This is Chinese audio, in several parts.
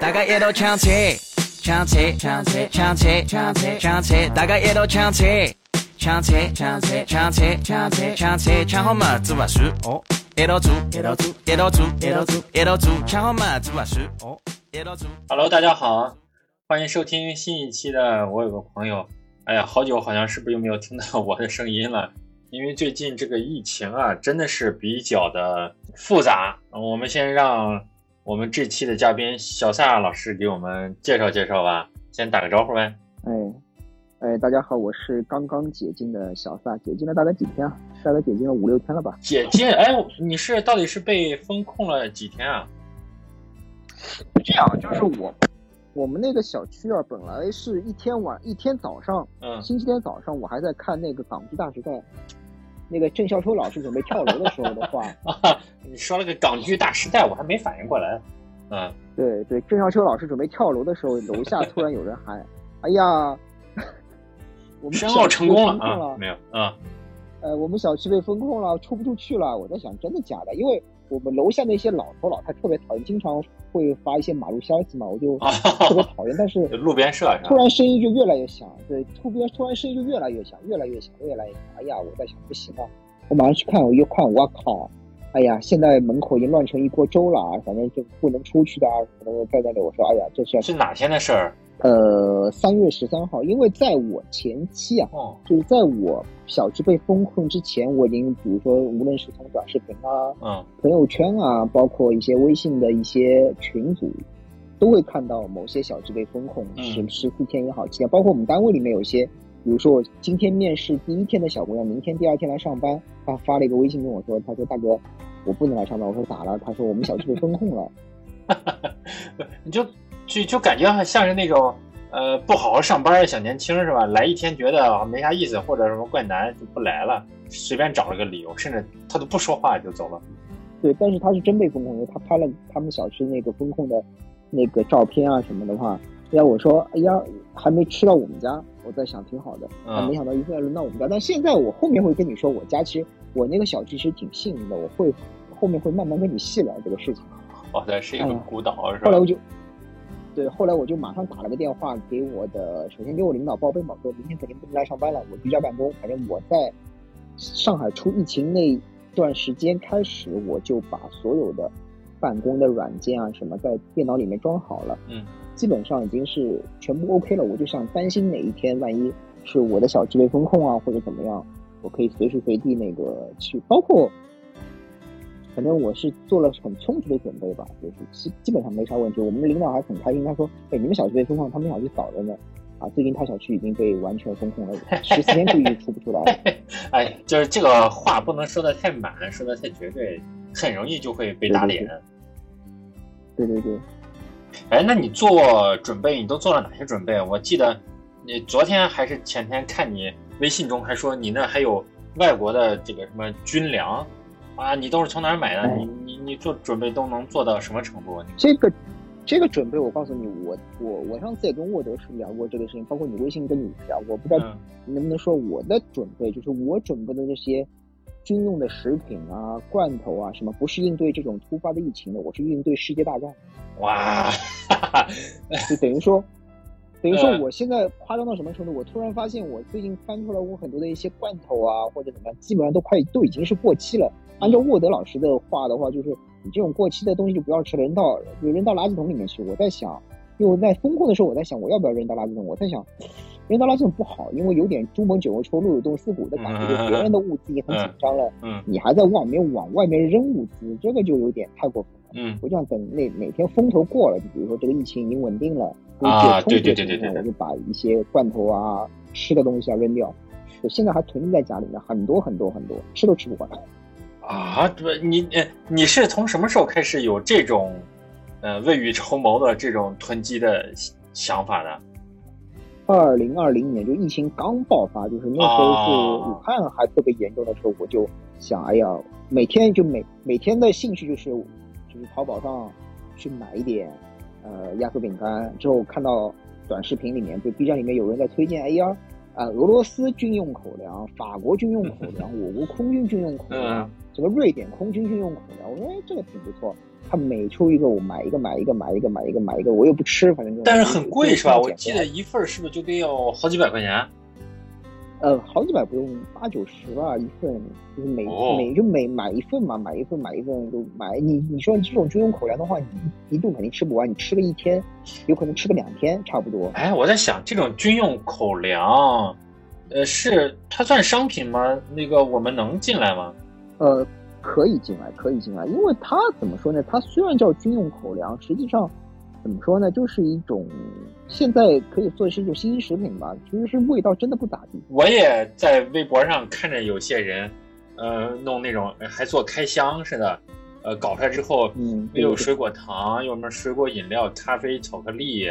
大家也都抢起，抢起，抢起，抢起，抢起，抢起，大家也都抢起，抢起，抢起，抢起，抢起，抢起，抢好嘛，做把事哦，一道做，一道做，一道做，一道做，一道做，抢好嘛，做把事哦，一道做。Hello，大家好，欢迎收听新一期的我有个朋友。哎呀，好久好像是不是又没有听到我的声音了？因为最近这个疫情啊，真的是比较的复杂。我们先让我们这期的嘉宾小萨老师给我们介绍介绍吧，先打个招呼呗。哎，哎，大家好，我是刚刚解禁的小萨，解禁了大概几天啊？大概解禁了五六天了吧？解禁？哎，你是到底是被封控了几天啊？是这样，就是我我们那个小区啊，本来是一天晚一天早上，嗯，星期天早上我还在看那个港剧大时代，那个郑孝秋老师准备跳楼的时候的话，啊，你说了个港剧大时代，我还没反应过来。嗯，对对，郑孝秋老师准备跳楼的时候，楼下突然有人喊：“哎呀，我们申奥成功了了啊？没有啊？呃，我们小区被封控了，出不出去了。我在想，真的假的？因为我们楼下那些老头老太特别讨厌，经常会发一些马路消息嘛，我就 特别讨厌。但是路边社？突然声音就越来越响，对，突边突然声音就越来越响，越来越响，越来越响。哎呀，我在想，不行啊，我马上去看，我一看，我靠！哎呀，现在门口已经乱成一锅粥了啊！反正就不能出去的啊，可能在那里。我说，哎呀，这是是哪天的事儿？呃，三月十三号，因为在我前期啊，哦，就是在我小区被封控之前，我已经比如说，无论是从短视频啊、嗯朋友圈啊，包括一些微信的一些群组，都会看到某些小区被封控嗯十十四天也好，七天，包括我们单位里面有些，比如说我今天面试第一天的小姑娘，明天第二天来上班，她发了一个微信跟我说，她说大哥，我不能来上班，我说咋了？她说我们小区被封控了。你就就就感觉像是那种呃不好好上班的小年轻是吧？来一天觉得没啥意思，或者什么怪难就不来了，随便找了个理由，甚至他都不说话就走了。对，但是他是真被封控了，他拍了他们小区那个封控的那个照片啊什么的话，哎呀，我说，哎呀，还没吃到我们家，我在想挺好的，嗯啊，没想到一下轮到我们家，但现在我后面会跟你说，我家其实我那个小区其实挺幸运的，我会后面会慢慢跟你细聊这个事情。哦，对，是一个孤岛是吧后来？我就，对，后来我就马上打了个电话给我的，首先给我领导报备嘛，说明天肯定不能来上班了，我居家办公。反正我在上海出疫情那段时间开始，我就把所有的办公的软件啊什么在电脑里面装好了，嗯，基本上已经是全部 OK 了。我就想担心哪一天万一是我的小区被封控啊或者怎么样，我可以随时随地那个去，包括。反正我是做了很充足的准备吧，就是基基本上没啥问题。我们的领导还很开心，他说：“哎，你们小区被封控，他们小区早着呢。啊，最近他小区已经被完全封控了，十四天估计出不出来了。哎，就是这个话不能说的太满，说的太绝对，很容易就会被打脸。对对对，哎，那你做准备，你都做了哪些准备？我记得你昨天还是前天看你微信中还说你那还有外国的这个什么军粮啊，你都是从哪儿买的？哎你你你做准备都能做到什么程度？这个这个准备，我告诉你，我我我上次也跟沃德是聊过这个事情，包括你微信跟你聊我，不知道能不能说我的准备，就是我准备的这些军用的食品啊、罐头啊什么，不是应对这种突发的疫情的，我是应对世界大战。哇，就等于说，等于说嗯我现在夸张到什么程度？我突然发现，我最近翻出来我很多的一些罐头啊，或者怎么样，基本上都快都已经是过期了。按照沃德老师的话的话，就是你这种过期的东西就不要吃了，扔到就扔到垃圾桶里面去。我在想，因为我在风控的时候，我在想我要不要扔到垃圾桶？我在想，扔到垃圾桶不好，因为有点朱门酒肉臭，路有冻死骨的感觉，就别人的物资已经很紧张了，嗯你还在外面往外面扔物资，这个就有点太过分了。嗯我就想等哪哪天风头过了，就比如说这个疫情已经稳定了，啊对对对对我就把一些罐头啊、吃的东西啊扔掉。我现在还囤积在家里面，很多很多很多，吃都吃不完。啊，对你呃你是从什么时候开始有这种呃未雨绸缪的这种囤积的想法的？二零二零年就疫情刚爆发，就是那时候是哦武汉还特别严重的时候，我就想，哎呀，每天就每每天的兴趣就是就是淘宝上去买一点呃压缩饼干，之后看到短视频里面，就 B 站里面有人在推荐，哎呀，啊、俄罗斯军用口粮、法国军用口粮、我国空军军用口粮嗯，什么瑞典空军军用口粮，我说哎这个挺不错，他每出一个我买一个买一个买一个买一个买一个，我又不吃，反正但是很贵是吧？我记得一份是不是就得要好几百块钱？呃，好几百不用，八九十吧一份，就是每每就每买一份嘛，买一份买一份就买。你你说这种军用口粮的话，你一顿肯定吃不完，你吃个一天，有可能吃个两天差不多。哎，我在想这种军用口粮，呃，是它算商品吗？那个我们能进来吗？呃，可以进来，可以进来，因为它怎么说呢？它虽然叫军用口粮，实际上怎么说呢？就是一种。现在可以做是一种新兴食品吧，其实是味道真的不咋地。我也在微博上看着有些人，呃，弄那种还做开箱似的，呃，搞出来之后，嗯，又有水果糖，有什么水果饮料、咖啡、巧克力，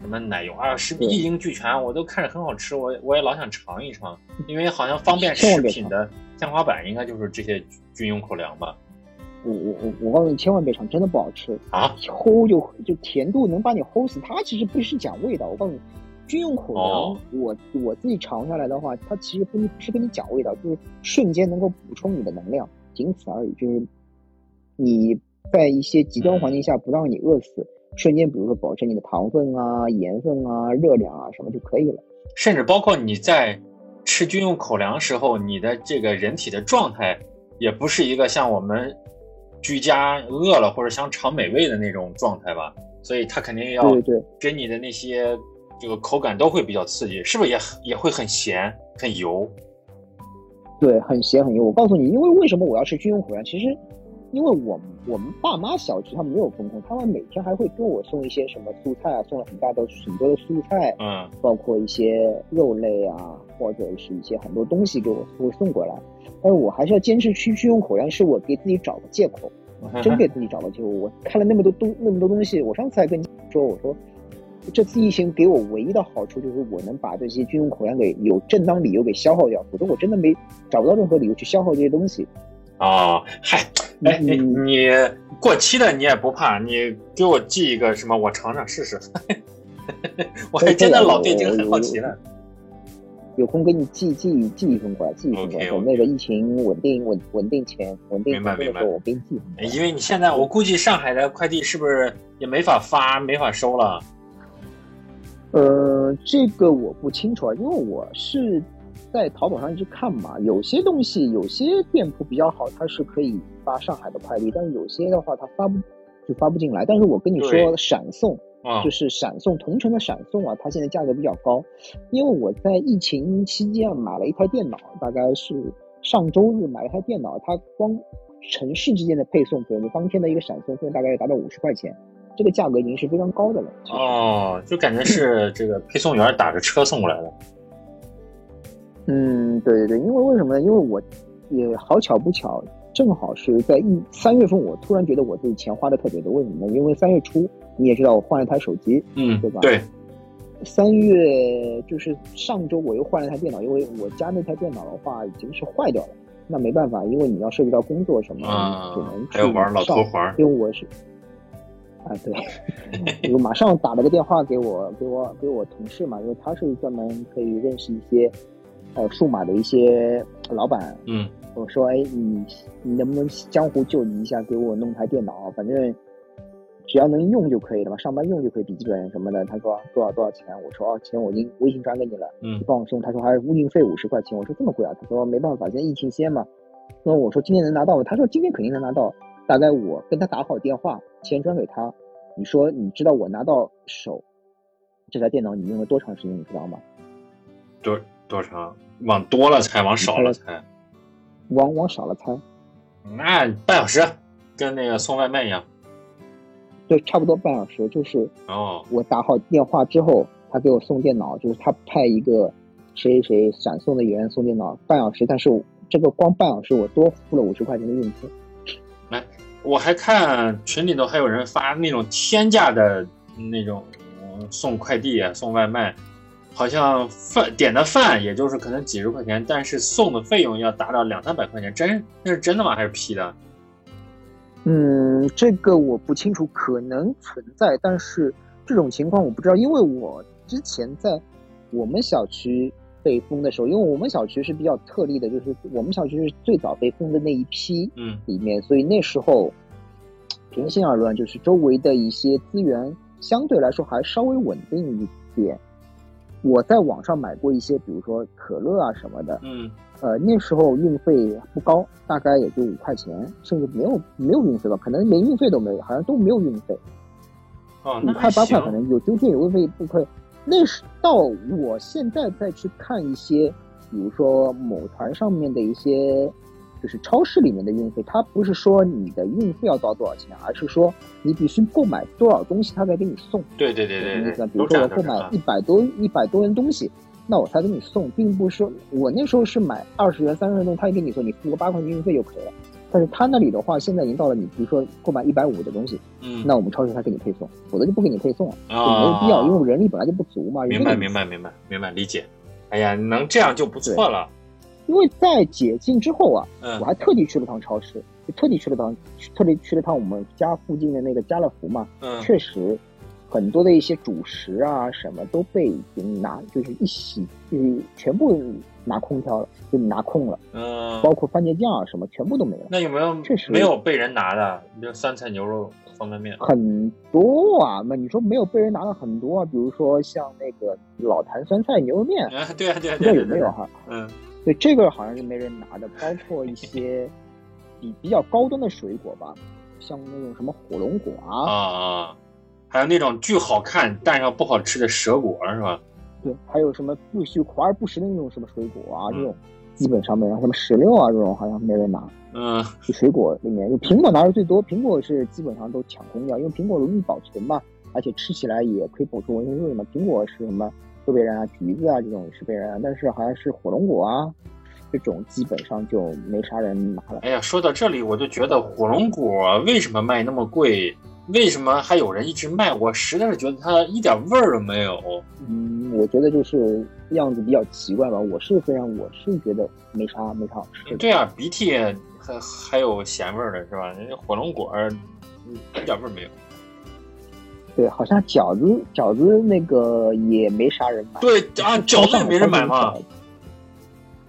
什么奶油啊，是一应俱全，我都看着很好吃，我我也老想尝一尝，因为好像方便食品的天花板应该就是这些军用口粮吧。我我我我告诉你，千万别尝，真的不好吃啊！齁就就甜度能把你齁死。它其实不是讲味道，我告诉你，军用口粮，我我自己尝下来的话，它其实不不是跟你讲味道，就是瞬间能够补充你的能量，仅此而已。就是你在一些极端环境下不让你饿死，瞬间比如说保持你的糖分啊、盐分啊、热量啊什么就可以了。甚至包括你在吃军用口粮时候，你的这个人体的状态也不是一个像我们。居家饿了或者想尝美味的那种状态吧，所以它肯定要对对给你的那些这个口感都会比较刺激，是不是也也会很咸很油？对，很咸很油。我告诉你，因为为什么我要吃军用口粮？其实，因为我我们爸妈小区他们没有风控，他们每天还会给我送一些什么蔬菜啊，送了很大的很多的蔬菜，嗯，包括一些肉类啊，或者是一些很多东西给我会送过来。但是我还是要坚持去去用口粮，是我给自己找个借口，真给自己找个借口。我看了那么多东那么多东西，我上次还跟你说，我说这次疫情给我唯一的好处就是我能把这些军用口粮给有正当理由给消耗掉，否则我真的没找不到任何理由去消耗这些东西。啊，嗨，哎，你你过期的你也不怕，你给我寄一个什么，我尝尝试试。我还真的老对这个很好奇了。有空给你寄寄寄一份过来，寄一份过来。等那个疫情稳定稳稳定前稳定的时候，我给你寄。因为你现在，我估计上海的快递是不是也没法发、没法收了？呃，这个我不清楚啊，因为我是在淘宝上一直看嘛。有些东西，有些店铺比较好，它是可以发上海的快递，但是有些的话，它发不就发不进来。但是我跟你说，闪送。就是闪送同城的闪送啊，它现在价格比较高，因为我在疫情期间买了一台电脑，大概是上周日买了一台电脑，它光城市之间的配送，费用你当天的一个闪送费大概要达到五十块钱，这个价格已经是非常高的了。哦，就感觉是这个配送员打着车送过来的。嗯，对对对，因为为什么呢？因为我也好巧不巧，正好是在一三月份，我突然觉得我自己钱花的特别多，为什么呢？因为三月初。你也知道我换了台手机，嗯，对吧？对。三月就是上周我又换了台电脑，因为我家那台电脑的话已经是坏掉了。那没办法，因为你要涉及到工作什么，只能还有玩老头环。因为我是啊，对，我马上打了个电话给我给我给我同事嘛，因为他是专门可以认识一些呃数码的一些老板。嗯，我说哎，你你能不能江湖救急一下，给我弄台电脑？反正。只要能用就可以了嘛，上班用就可以，笔记本什么的。他说多少多少钱？我说哦，钱我已经微信转给你了，嗯，帮我送。他说还物运费五十块钱。我说这么贵啊？他说没办法，现在疫情先嘛。那我说今天能拿到吗？他说今天肯定能拿到。大概我跟他打好电话，钱转给他。你说你知道我拿到手这台电脑你用了多长时间？你知道吗？多多长？往多了猜，往少了猜？往往少了猜？那半小时，跟那个送外卖一样。对，差不多半小时，就是哦，我打好电话之后，他给我送电脑，就是他派一个谁谁闪送的员送电脑，半小时，但是这个光半小时我多付了五十块钱的运费。来，我还看群里头还有人发那种天价的那种送快递啊，送外卖，好像饭点的饭也就是可能几十块钱，但是送的费用要达到两三百块钱，真那是真的吗？还是 P 的？嗯，这个我不清楚，可能存在，但是这种情况我不知道，因为我之前在我们小区被封的时候，因为我们小区是比较特例的，就是我们小区是最早被封的那一批，嗯，里面，所以那时候平心而论，就是周围的一些资源相对来说还稍微稳定一点。我在网上买过一些，比如说可乐啊什么的，嗯呃，那时候运费不高，大概也就五块钱，甚至没有没有运费吧，可能连运费都没有，好像都没有运费，哦，五块八块可行。能有丢件有运费不亏。那是到我现在再去看一些，比如说某团上面的一些，就是超市里面的运费，它不是说你的运费要到多少钱，而是说你必须购买多少东西，他才给你送。对对对对对，什么意思呢？比如说我购买一百多一百多元东西，那我才给你送，并不是说我那时候是买二十元、三十元东西，他也给你送你付个八块钱运费就可以了。但是他那里的话，现在已经到了你比如说购买一百五的东西，嗯，那我们超市他给你配送，否则就不给你配送了，就啊，没有必要，因为人力本来就不足嘛。明白明白明白明白理解。哎呀，能这样就不错了。因为在解禁之后啊，嗯我还特地去了趟超市，就特地去了趟，特地去了趟我们家附近的那个家乐福嘛，嗯确实，很多的一些主食啊什么都被已经拿，就是一洗，就是全部拿空调了，就拿空了，嗯，包括番茄酱啊什么全部都没了，那有没有确实没有被人拿的？比如酸菜牛肉方便面。很多啊。那你说没有被人拿了很多啊？比如说像那个老坛酸菜牛肉面，啊，对啊对啊不知道对啊对啊。有没有哈？嗯对，这个好像是没人拿的，包括一些比比较高端的水果吧，像那种什么火龙果啊啊，啊，还有那种巨好看但是又不好吃的蛇果是吧？对，还有什么不许华而不实的那种什么水果啊，嗯这种基本上没人，什么石榴啊这种好像没人拿。嗯就水果里面，就苹果拿的最多，苹果是基本上都抢空掉，因为苹果容易保存嘛，而且吃起来也可以补充维生素嘛。苹果是什么都被人啊，橘子啊这种是被人啊，但是好像是火龙果啊这种基本上就没啥人拿了。哎呀，说到这里我就觉得火龙果为什么卖那么贵？为什么还有人一直卖？我实在是觉得它一点味儿都没有。嗯，我觉得就是样子比较奇怪吧。我是非常，我是觉得没啥没啥好吃的。对啊，鼻涕还还有咸味儿的是吧？人家火龙果嗯一点味儿没有。对，好像饺子饺子那个也没啥人买。对啊，饺子也没人买嘛。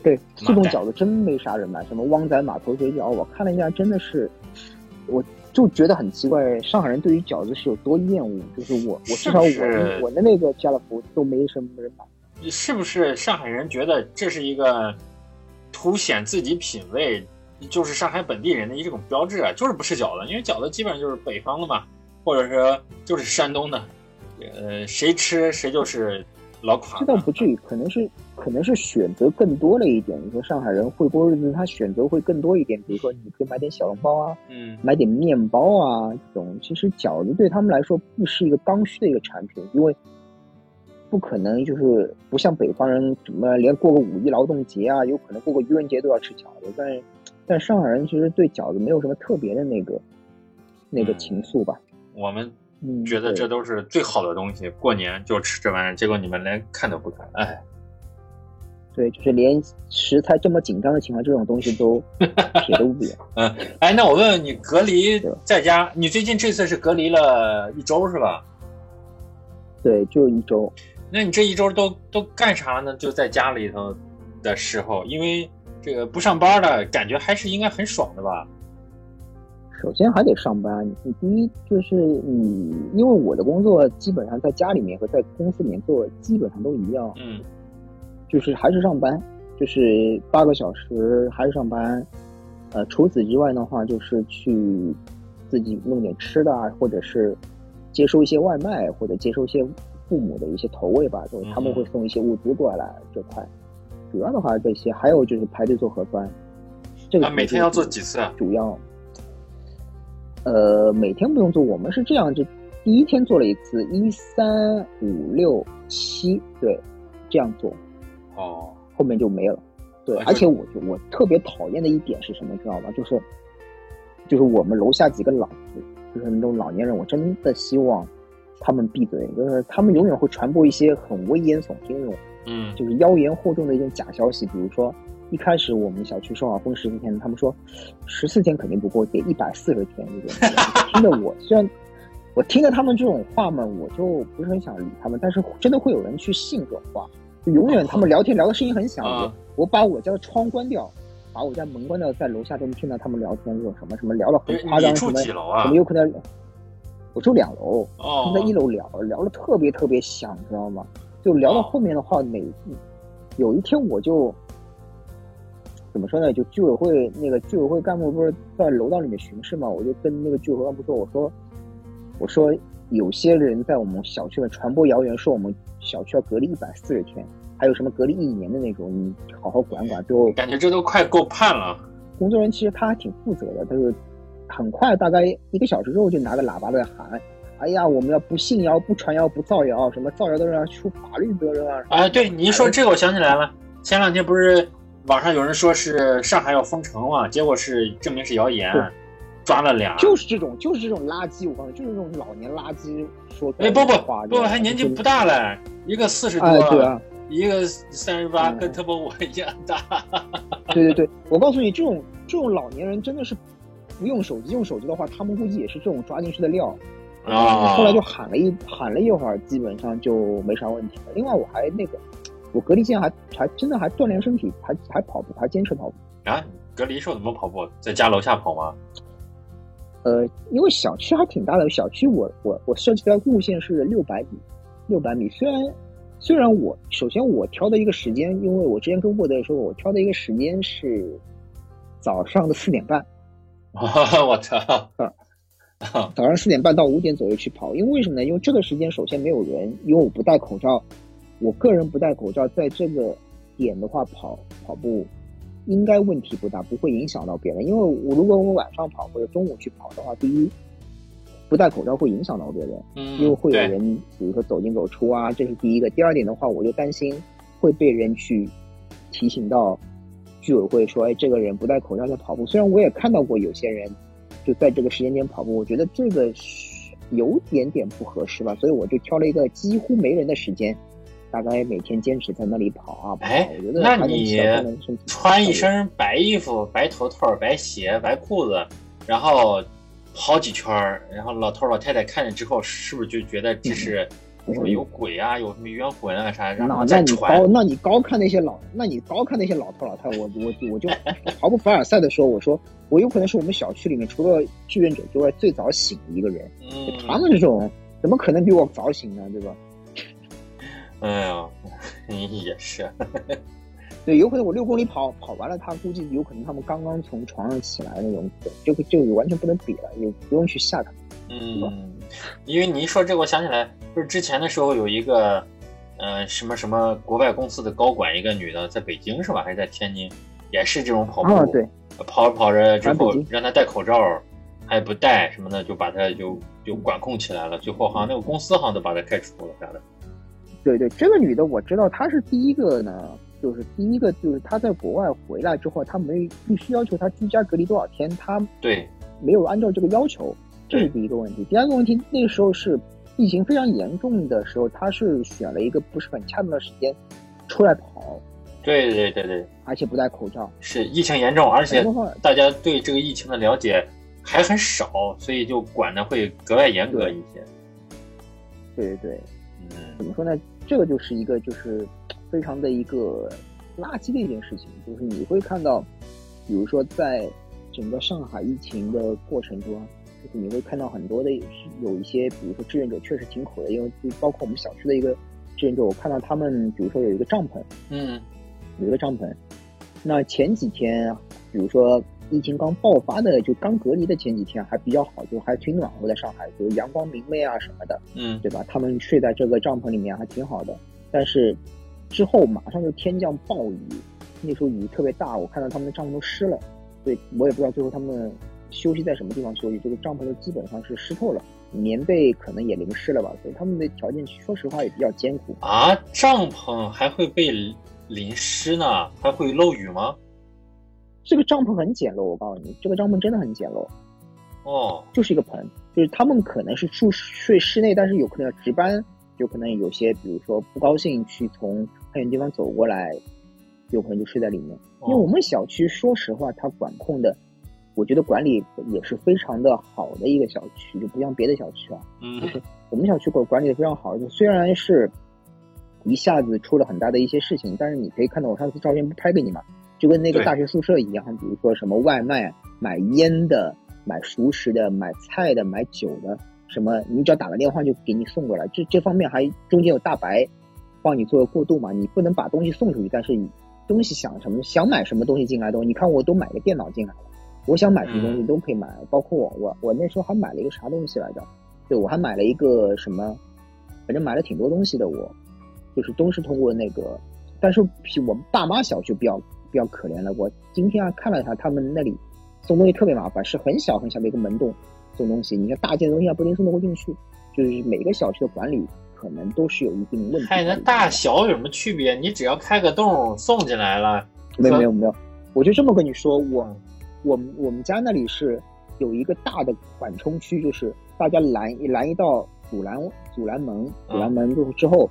对，速冻饺子真没啥人买，什么汪仔码头水饺，我看了一下，真的是，我就觉得很奇怪，上海人对于饺子是有多厌恶。就是我，我至少我我的那个家乐福都没什么人买。是不是上海人觉得这是一个凸显自己品味，就是上海本地人的一种标志啊？就是不吃饺子，因为饺子基本上就是北方的嘛，或者说就是山东的，呃，谁吃谁就是老垮这倒不至于，可能是可能是选择更多了一点。你说上海人会过日子，他选择会更多一点，比如说你可以买点小笼包啊，嗯买点面包啊这种。其实饺子对他们来说不是一个刚需的一个产品，因为不可能就是不像北方人怎么连过个五一劳动节啊，有可能过个愚人节都要吃饺子。但是但上海人其实对饺子没有什么特别的那个那个嗯情愫吧。我们嗯，觉得这都是最好的东西，过年就吃这玩意儿，结果你们连看都不看，哎，对，就是连食材这么紧张的情况，这种东西都 撇得无比。哎，那我问问你，隔离在家，你最近这次是隔离了一周是吧？对，就一周。那你这一周都都干啥了呢？就在家里头的时候，因为这个不上班的感觉还是应该很爽的吧？首先还得上班。你第一就是你，因为我的工作基本上在家里面和在公司里面做基本上都一样，嗯就是还是上班，就是八个小时还是上班。呃，除此之外的话，就是去自己弄点吃的啊，或者是接收一些外卖，或者接收一些父母的一些投喂吧，就是他们会送一些物资过来这块。主要的话这些，还有就是排队做核酸。这个啊，每天要做几次啊？主要，呃，每天不用做，我们是这样，就第一天做了一次，一三五六七，对，这样做，哦，后面就没了。对哎，而且我就我特别讨厌的一点是什么，知道吗？就是，就是我们楼下几个老子，就是那种老年人，我真的希望他们闭嘴，就是他们永远会传播一些很危言耸听那种嗯就是妖言惑众的一种假消息，比如说一开始我们小区说好封十四天，他们说十四天肯定不够，得一百四十天这种。听得我虽然我听着他们这种话嘛，我就不是很想理他们，但是真的会有人去信这种话，就永远他们聊天聊的声音很响，啊我我把我家的窗关掉，把我家门关掉，在楼下都能听到他们聊天，这种什么什么聊的很夸张，什么几楼啊什么？有可能，我住两楼，他哦们在一楼聊，聊的特别特别响，知道吗？就聊到后面的话，每有一天我就怎么说呢？就居委会那个居委会干部不是在楼道里面巡视嘛，我就跟那个居委会干部说，我说我说有些人在我们小区里传播谣言，说我们小区要隔离一百四十天，还有什么隔离一年的那种，你好好管管。最后感觉这都快够判了。工作人员其实他还挺负责的，他就很快，大概一个小时之后就拿着喇叭在喊：“哎呀，我们要不信谣、不传谣、不造谣，什么造谣的人要出法律责任啊！”啊，对你一说这个，我想起来了，前两天不是网上有人说是上海要封城嘛，结果是证明是谣言，抓了俩。就是这种，就是这种垃圾，我告诉你，就是这种老年垃圾说出哎，来不不，不，还年纪不大嘞，一个四十多，哎，对啊，一个三十八，嗯跟他妈我一样大。对对对，我告诉你，这种这种老年人真的是不用手机，用手机的话，他们估计也是这种抓进去的料。啊，后来就喊了一喊了一会儿，基本上就没啥问题了。另外，我还那个，我隔离期间还还真的还锻炼身体，还还跑步，还坚持跑步。啊，隔离时候怎么跑步？在家楼下跑吗？呃，因为小区还挺大的，小区我我我设计的路线是六百米，六百米。虽然虽然我首先我挑的一个时间，因为我之前跟沃德说，我挑的一个时间是早上的四点半，我操！早上四点半到五点左右去跑。因为为什么呢？因为这个时间首先没有人，因为我不戴口罩，我个人不戴口罩，在这个点的话跑跑步应该问题不大，不会影响到别人。因为我如果我晚上跑或者中午去跑的话，第一不戴口罩会影响到别人。嗯，因为会有人，比如说走进走出啊，这是第一个。第二点的话，我就担心会被人去提醒到居委会说，哎，这个人不戴口罩在跑步。虽然我也看到过有些人就在这个时间点跑步，我觉得这个是有点点不合适吧，所以我就挑了一个几乎没人的时间，大概每天坚持在那里跑啊跑。哎我觉得那你穿一身白衣服、白头套、白鞋、白裤子，然后跑几圈儿，然后老头老太太看见之后，是不是就觉得这是什么有鬼啊，有什么冤魂啊啥，然后那那你高，那你高看那些老，那你高看那些老头老太，我我我就 毫不凡尔赛的说，我说我有可能是我们小区里面除了志愿者之外最早醒的一个人。嗯，他们这种怎么可能比我早醒呢？对吧？哎呀，也是，对，有可能我六公里跑跑完了，他估计有可能他们刚刚从床上起来那种，这个这个完全不能比了，也不用去吓他。嗯，因为你一说这个，我想起来，就是之前的时候有一个，呃，什么什么国外公司的高管，一个女的，在北京是吧，还是在天津，也是这种跑步，跑着跑着之后让她戴口罩，还不戴什么的，就把她就就管控起来了，最后好像那个公司好像都把她开除了啥的。对对，这个女的我知道，她是第一个呢，就是第一个就是她在国外回来之后，她没必须要求她居家隔离多少天，她对，没有按照这个要求，这是第一个问题。第二个问题，那个时候是疫情非常严重的时候，她是选了一个不是很恰当的时间出来跑，对对对对，而且不戴口罩，是疫情严重，而且，大家对这个疫情的了解还很少，所以就管的会格外严格一些。对对对，嗯怎么说呢？这个就是一个就是非常的一个垃圾的一件事情，就是你会看到，比如说在整个上海疫情的过程中，就是你会看到很多的有一些，比如说志愿者确实挺苦的，因为就包括我们小区的一个志愿者，我看到他们比如说有一个帐篷，嗯。有一个帐篷，那前几天，比如说疫情刚爆发的，就刚隔离的前几天还比较好，就还挺暖和的，上海就阳光明媚啊什么的。嗯对吧？他们睡在这个帐篷里面还挺好的，但是之后马上就天降暴雨，那时候雨特别大，我看到他们的帐篷都湿了，所以我也不知道最后他们休息在什么地方休息，这个帐篷都基本上是湿透了，棉被可能也淋湿了吧，所以他们的条件说实话也比较艰苦。啊，帐篷还会被淋湿呢？还会漏雨吗？这个帐篷很简陋，我告诉你，这个帐篷真的很简陋，哦，就是一个棚，就是他们可能是住睡室内，但是有可能要值班，有可能有些比如说不高兴去从很远地方走过来，有可能就睡在里面。因为我们小区说实话，它管控的，我觉得管理也是非常的好的一个小区，就不像别的小区啊，嗯我们小区管管理的非常好，就虽然是一下子出了很大的一些事情，但是你可以看到我上次照片不拍给你嘛，就跟那个大学宿舍一样，比如说什么外卖、买烟的、买熟食的、买菜的、买酒的，什么你只要打个电话就给你送过来。这这方面还中间有大白帮你做个过渡嘛，你不能把东西送出去，但是你东西想什么想买什么东西进来都，你看我都买个电脑进来了，我想买什么东西都可以买，包括我我我那时候还买了一个啥东西来着？对我还买了一个什么，反正买了挺多东西的我，就是都是通过那个，但是比我们爸妈小区比较比较可怜了。我今天啊看了一下，他们那里送东西特别麻烦，是很小很小的一个门洞送东西，你看大件东西啊不一定送得过进去，就是每个小区的管理可能都是有一定问题在嗨，里面的。那大小有什么区别？你只要开个洞送进来了，没有没有没有，我就这么跟你说，我嗯我们我们家那里是有一个大的缓冲区，就是大家拦一拦一道阻拦阻拦门，阻拦门之后之后，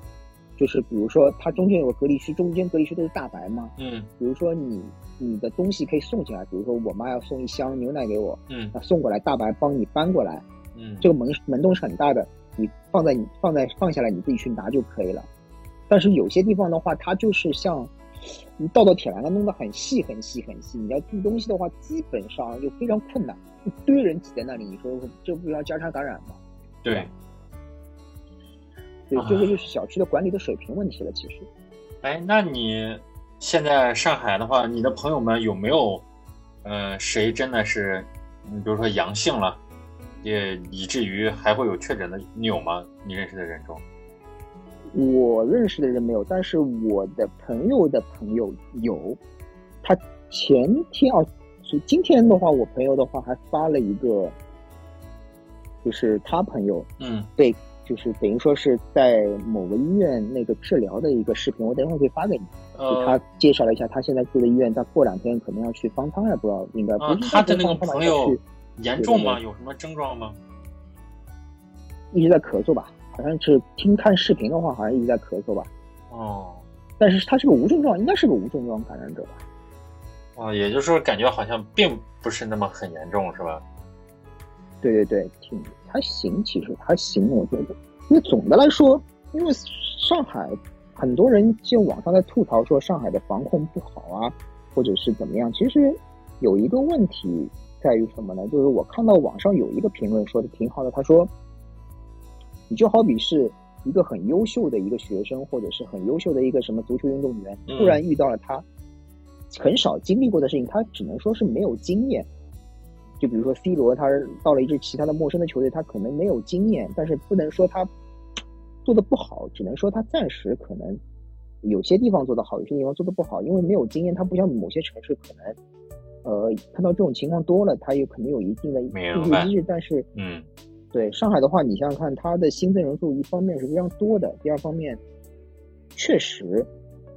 就是比如说它中间有个隔离区，中间隔离区都是大白嘛，嗯比如说你你的东西可以送进来，比如说我妈要送一箱牛奶给我，嗯那送过来大白帮你搬过来，嗯，这个门门洞是很大的，你放在你放在放下来你自己去拿就可以了。但是有些地方的话，它就是像你倒到铁栏杆弄得很细很细很细，你要递东西的话，基本上就非常困难，一堆人挤在那里，你说这不要交叉感染吗？对。对啊，这个就是小区的管理的水平问题了。其实，哎，那你现在上海的话，你的朋友们有没有，呃，谁真的是，你比如说阳性了，也以至于还会有确诊的，你有吗？你认识的人中？我认识的人没有，但是我的朋友的朋友有。他前天哦，是今天的话，我朋友的话还发了一个，就是他朋友嗯被，就是等于说是在某个医院那个治疗的一个视频，我等一会儿可以发给你。他介绍了一下他现在住的医院，他过两天可能要去方舱，也不知道应该不啊是、，他的那个朋友严重吗？有什么症状吗？一直在咳嗽吧，好像是听看视频的话，好像一直在咳嗽吧。哦但是他是个无症状，应该是个无症状感染者吧？哦，也就是说，感觉好像并不是那么很严重，是吧？对对对，挺还行，其实还行，我觉得。因为总的来说，因为上海很多人就网上在吐槽说上海的防控不好啊，或者是怎么样。其实有一个问题在于什么呢？就是我看到网上有一个评论说的挺好的，他说，你就好比是一个很优秀的一个学生，或者是很优秀的一个什么足球运动员，嗯突然遇到了他很少经历过的事情，他只能说是没有经验。就比如说 C 罗，他到了一支其他的陌生的球队，他可能没有经验，但是不能说他做的不好，只能说他暂时可能有些地方做得好，有些地方做的不好，因为没有经验，他不像某些城市可能，呃，碰到这种情况多了，他有可能有一定的应对机制，但是嗯对上海的话，你想想看，它的新增人数一方面是非常多的，第二方面确实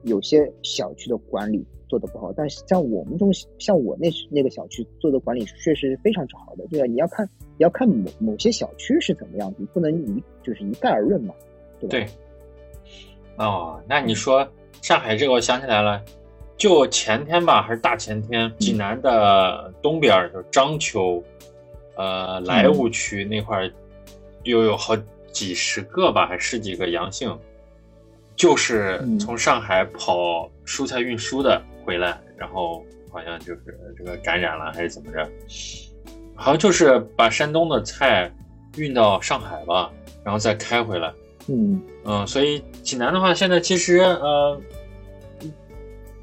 有些小区的管理做的不好，但是像我们这种像我那那个小区做的管理确实是非常之好的，对吧？你要看你要看某某些小区是怎么样，你不能一就是一概而论嘛，对吧？对。哦，那你说上海这个，我想起来了，就前天吧，还是大前天，济南的东边，就是章丘，呃，莱芜区那块儿，又有好几十个吧，还十几个阳性，就是嗯从上海跑蔬菜运输的回来，然后好像就是这个感染了，还是怎么着？好像就是把山东的菜运到上海吧，然后再开回来。嗯嗯，所以济南的话，现在其实呃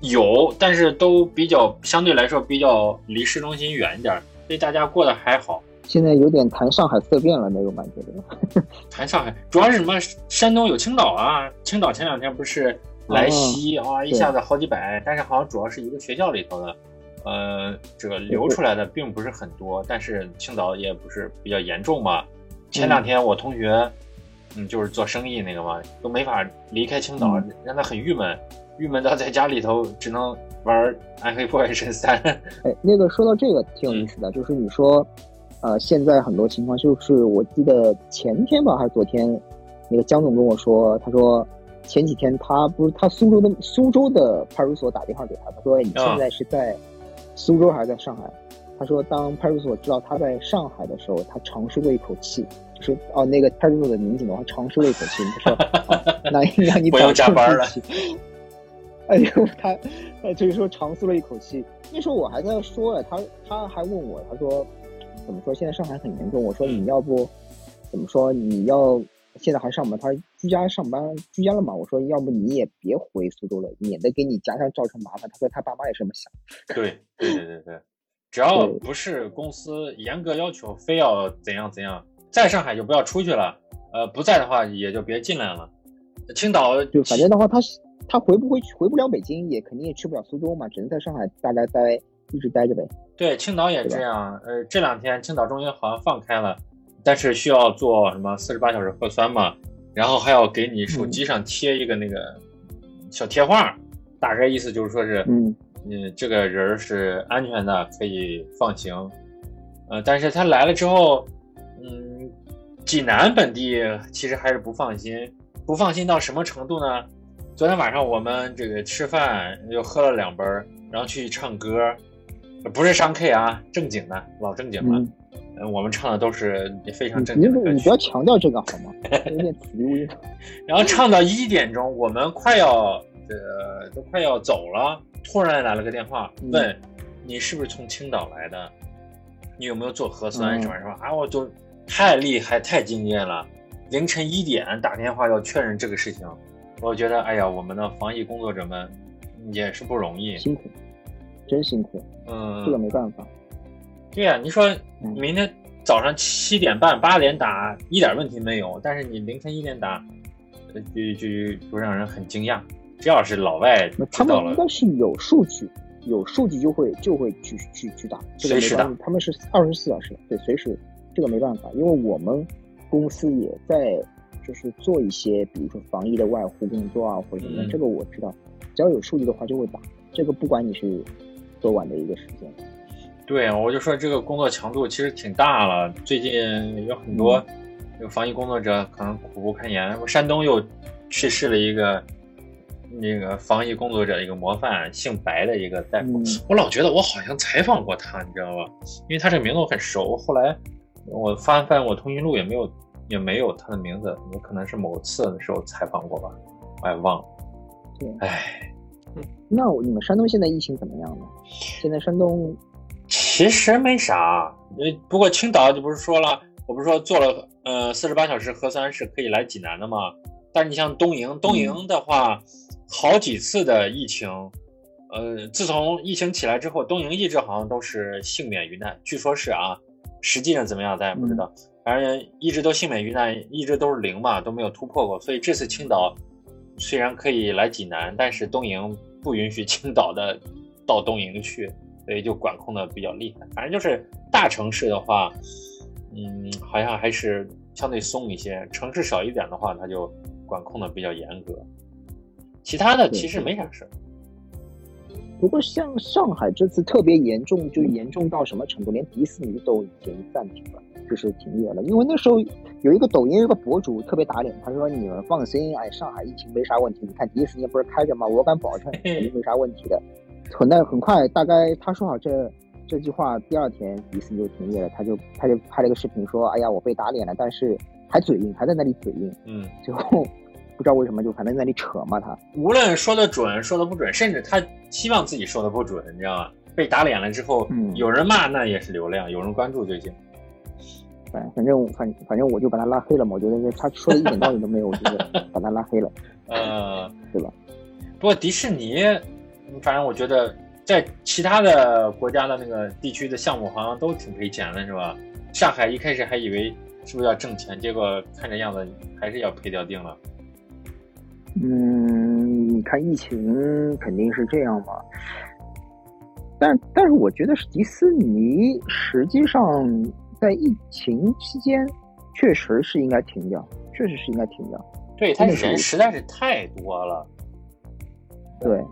有，但是都比较相对来说比较离市中心远一点儿，所以大家过得还好。现在有点谈上海色变了那种感觉的。谈上海主要是什么？山东有青岛啊，青岛前两天不是来袭啊，一下子好几百，但是好像主要是一个学校里头的，呃，这个流出来的并不是很多，但是青岛也不是比较严重嘛。前两天我同学，嗯，就是做生意那个嘛，都没法离开青岛，嗯让他很郁闷，郁闷到在家里头只能玩《暗黑破坏神三》。哎，那个说到这个挺有意思的，就是你说，呃，现在很多情况就是我记得前天吧还是昨天，那个江总跟我说，他说前几天他不是他苏州的苏州的派出所打电话给他，他说你现在是在苏州还是在上海？他说当派出所知道他在上海的时候，他长舒了一口气。就是哦，那个派出所的民警的话，长舒了一口气。他说：“哦、那那你不要加班了。”哎呦，他，呃，就是说长舒了一口气。那时候我还在说，他他还问我，他说怎么说？现在上海很严重。我说你要不怎么说？你要现在还上班？他居家上班，居家了嘛。我说要不你也别回苏州了，免得给你家乡造成麻烦。他说他爸妈也是这么想。对对对对对，只要不是公司严格要求非要怎样怎样，在上海就不要出去了。呃，不在的话也就别进来了。青岛就反正的话，他他回不回去，回不了北京，也肯定也去不了苏州嘛，只能在上海大家待一直待着呗。对，青岛也这样。呃，这两天青岛中心好像放开了，但是需要做什么四十八小时核酸嘛，然后还要给你手机上贴一个那个小贴画，大概意思就是说是，嗯，你，这个人是安全的，可以放行。呃，但是他来了之后，嗯，济南本地其实还是不放心。不放心到什么程度呢？昨天晚上我们这个吃饭又喝了两杯，然后去唱歌，不是商 K 啊，正经的老正经了。嗯，我们唱的都是非常正经的歌曲。你不要强调这个好吗？有点子无然后唱到一点钟，我们快要呃都快要走了，突然来了个电话，问你是不是从青岛来的？你有没有做核酸？什么什么啊？我就太厉害，太敬业了。凌晨一点打电话要确认这个事情，我觉得哎呀，我们的防疫工作者们也是不容易，辛苦，真辛苦。嗯，这个没办法。对呀，你说明天早上七点半八点打一点问题没有，但是你凌晨一点打，就就就让人很惊讶。这要是老外他们应该是有数据，有数据就会就会去去去打，随时打。他们是二十四小时，对，随时。这个没办法，因为我们。公司也在，就是做一些，比如说防疫的外呼工作啊，或者什么，这个我知道。只要有数据的话，就会打。这个不管你是多晚的一个时间。对，我就说这个工作强度其实挺大了。最近有很多有防疫工作者可能苦不堪言。山东又去世了一个那个防疫工作者一个模范，姓白的一个大夫。我老觉得我好像采访过他，你知道吧？因为他这个名字我很熟。后来我翻翻我通讯录也没有。也没有他的名字，也可能是某次的时候采访过吧，我也忘了。对，唉，那你们山东现在疫情怎么样呢？现在山东其实没啥，呃，不过青岛就不是说了，我不是说做了呃四十八小时核酸是可以来济南的吗？但是你像东营，东营的话，好几次的疫情，呃，自从疫情起来之后，东营一直好像都是幸免于难，据说是啊，实际上怎么样咱也不知道。反正一直都幸免于难，一直都是零嘛，都没有突破过。所以这次青岛虽然可以来济南，但是东营不允许青岛的到东营去，所以就管控的比较厉害。反正就是大城市的话，嗯，好像还是相对松一些；城市少一点的话，它就管控的比较严格。其他的其实没啥事儿。不过像上海这次特别严重，就严重到什么程度？连迪士尼都已经暂停了。就是停业了，因为那时候有一个抖音有个博主特别打脸，他说你们放心，哎，上海疫情没啥问题，你看迪士尼不是开着吗？我敢保证肯定没啥问题的。很快很快，大概他说好这这句话，第二天迪士尼就停业了，他就他就拍了个视频说，哎呀，我被打脸了，但是还嘴硬，还在那里嘴硬，嗯，最后不知道为什么就反正在那里扯嘛，他无论说的准说的不准，甚至他希望自己说的不准，你知道吗？被打脸了之后，嗯有人骂那也是流量，有人关注就行。反正反反正我就把他拉黑了嘛，我觉得他说的一点道理都没有，我就把他拉黑了，呃，对吧？不过迪士尼，反正我觉得在其他的国家的那个地区的项目好像都挺赔钱的，是吧？上海一开始还以为是不是要挣钱，结果看这样子还是要赔掉定了。嗯，你看疫情肯定是这样嘛，但但是我觉得是迪斯尼实际上。在疫情期间，确实是应该停掉，确实是应该停掉。对他人实在是太多了。对，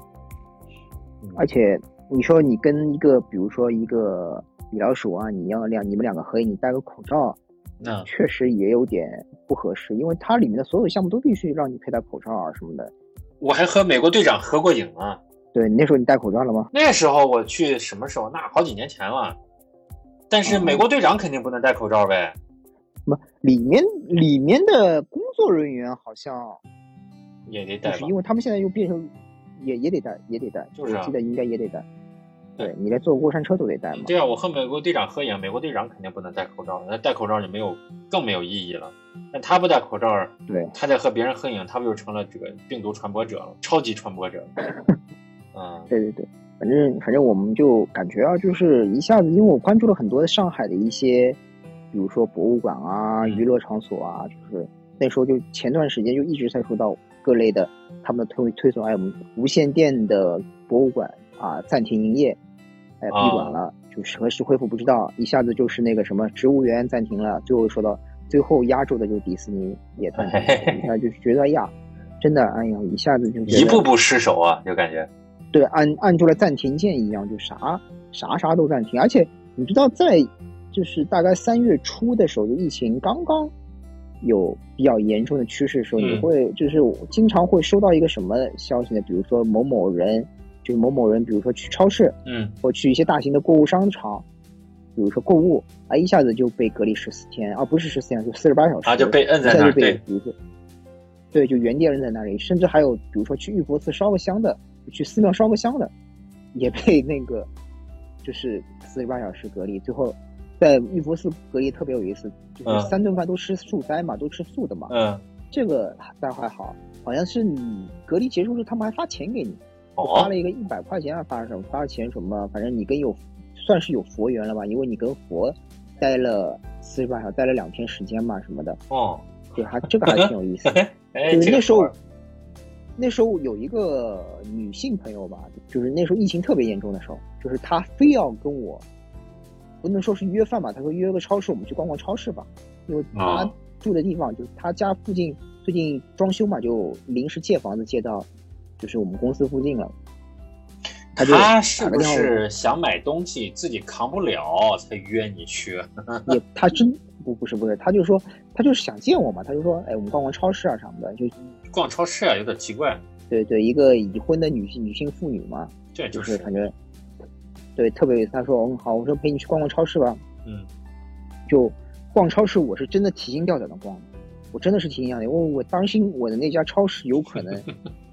而且你说你跟一个，比如说一个米老鼠啊，你要两你们两个合影，你戴个口罩，那确实也有点不合适，因为它里面的所有项目都必须让你佩戴口罩啊什么的。我还和美国队长合过影啊。对，那时候你戴口罩了吗？那时候我去什么时候？那好几年前了。但是美国队长肯定不能戴口罩呗，不，里面里面的工作人员好像也得戴，是因为他们现在又变成也也得戴，也得戴，就是啊我记得应该也得戴。对你连坐过山车都得戴嘛。对啊，我和美国队长合影，美国队长肯定不能戴口罩，那戴口罩就没有更没有意义了。那他不戴口罩，对，他在和别人合影，他不就成了这个病毒传播者了，超级传播者？嗯对对对，反正反正我们就感觉啊，就是一下子，因为我关注了很多上海的一些，比如说博物馆啊、嗯娱乐场所啊，就是那时候就前段时间就一直在说到各类的他们的推推送，哎，我们无线电的博物馆啊暂停营业，哎，闭馆了，就是何时恢复不知道，一下子就是那个什么植物园暂停了，最后说到最后压住的就是迪士尼也暂停了，一下就是觉得哎呀，真的哎呀，一下子就一步步失手啊，就感觉。对，按按住了暂停键一样，就啥啥啥都暂停。而且你知道，在就是大概三月初的时候，就疫情刚刚有比较严重的趋势的时候，嗯。你会就是我经常会收到一个什么消息呢？比如说某某人，就是某某人，比如说去超市嗯。或去一些大型的购物商场，比如说购物，啊，一下子就被隔离十四天，啊，不是十四天，就四十八小时，他就被摁在那儿对就被比如说，对，就原地摁在那里，甚至还有比如说去玉佛寺烧个香的，去寺庙烧个香的，也被那个就是四十八小时隔离，最后在玉佛寺隔离特别有意思，就嗯是三顿饭都吃素斋嘛，都吃素的嘛，嗯这个倒还好，好像是你隔离结束之后，他们还发钱给你。就发哦了一个一百块钱啊，发什么发钱什么，反正你跟有算是有佛缘了吧，因为你跟佛待了四十八小时，待了两天时间嘛什么的，哦，对，还这个还挺有意思。哎，就是那时候那时候有一个女性朋友吧，就是那时候疫情特别严重的时候，就是她非要跟我，不能说是约饭吧，他说约个超市，我们去逛逛超市吧，因为她哦住的地方就是他家附近最近装修嘛，就临时借房子借到，就是我们公司附近了。他就他是想买东西自己扛不了才约你去？也他真不不是不是，他就说他就是想见我嘛，他就说哎我们逛逛超市啊什么的，就逛超市啊，有点奇怪。对对一个已婚的女性女性妇女嘛，这就是是反正对特别有意思。他说嗯好，我说陪你去逛逛超市吧，嗯就逛超市我是真的提心吊胆的逛，我真的是提心吊胆，因为我担心我的那家超市有可能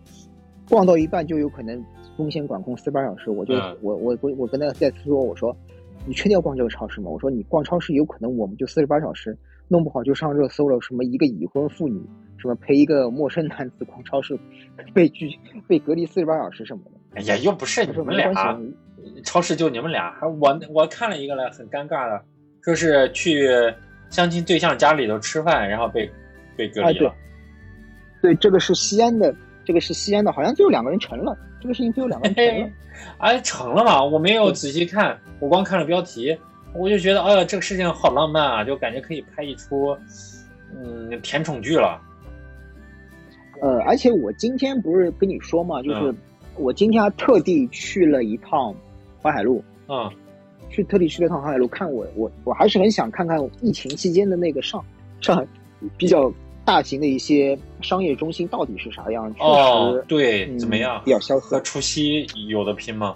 逛到一半就有可能风险管控四十八小时，我就、嗯我我我我跟他再次说我说。你确定要逛这个超市吗？我说你逛超市有可能我们就四十八小时，弄不好就上热搜了。什么一个已婚妇女，什么陪一个陌生男子逛超市，被拒被隔离四十八小时什么的。哎呀，又不是你们没关俩，系，超市就你们俩，还我我看了一个了，很尴尬的，说是去相亲对象家里头吃饭，然后被被隔离了。对，这个是西安的，这个是西安的，好像最后两个人成了，这个事情最后两个人成了。，哎，成了嘛？我没有仔细看，我光看了标题，我就觉得，哎呀，这个事情好浪漫啊，就感觉可以拍一出，嗯，甜宠剧了。呃，而且我今天不是跟你说嘛，就是嗯我今天还特地去了一趟淮海路，嗯去特地去了趟淮海路，看我我我还是很想看看疫情期间的那个上上海比较大型的一些商业中心到底是啥样。确哦实，，对，嗯怎么样？比较萧瑟和。除夕有的拼吗？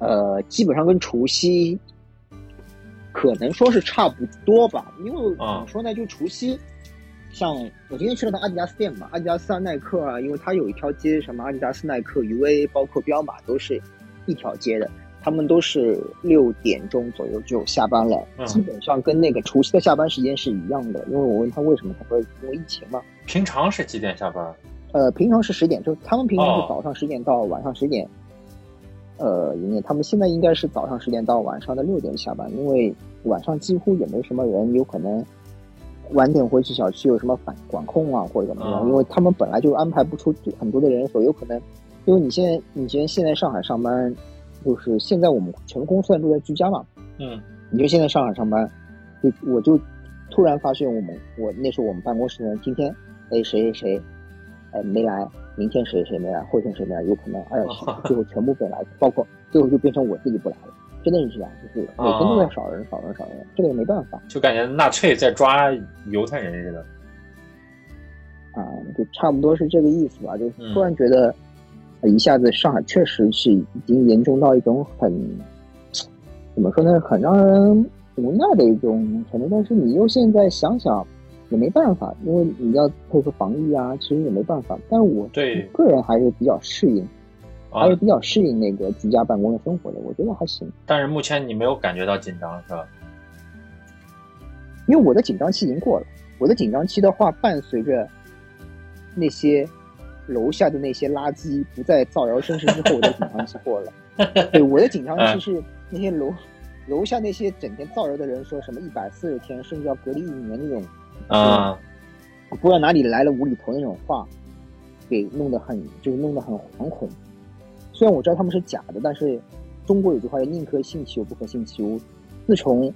呃，基本上跟除夕可能说是差不多吧，因为怎啊么说呢，就除夕，像我今天去了趟阿迪达斯店嘛，阿迪达斯啊、耐克啊，因为它有一条街，什么阿迪达斯、耐克、UA，包括彪马都是一条街的，他们都是六点钟左右就下班了，嗯基本上跟那个除夕的下班时间是一样的。因为我问他为什么，他说因为疫情嘛。平常是几点下班？呃，平常是十点，就他们平常哦是早上十点到晚上十点，呃，营业。他们现在应该是早上十点到晚上的六点下班，因为晚上几乎也没什么人，有可能晚点回去小区有什么反管控啊或者怎么样，哦因为他们本来就安排不出很多的人手，有可能，因为你现在你现在现在上海上班，就是现在我们全公司人都在居家嘛，嗯你就现在上海上班，就我就突然发现我们我那时候我们办公室的人今天哎谁谁谁哎没来，明天谁谁没来，后天谁没来，有可能二十最后全部没来，包括最后就变成我自己不来了，真的是这样，就是每天都在少人少人少人，这个也没办法就感觉纳粹在抓犹太人似的。啊，就差不多是这个意思吧，就嗯突然觉得。呃一下子上海确实是已经严重到一种很，怎么说呢，很让人无奈的一种程度。但是你又现在想想，也没办法，因为你要配合防疫啊，其实也没办法。但是我对个人还是比较适应，啊还是比较适应那个居家办公的生活的，我觉得还行。但是目前你没有感觉到紧张是吧？因为我的紧张期已经过了，我的紧张期的话，伴随着那些楼下的那些垃圾不再造谣生事之后，我的紧张期过了。对，我的紧张期是那些楼楼下那些整天造谣的人说什么一百四十天，甚至要隔离一年那种，啊，不知道哪里来了无厘头那种话，给弄得很就是弄得很惶恐。虽然我知道他们是假的，但是中国有句话叫“宁可信其有，不可信其无”。自从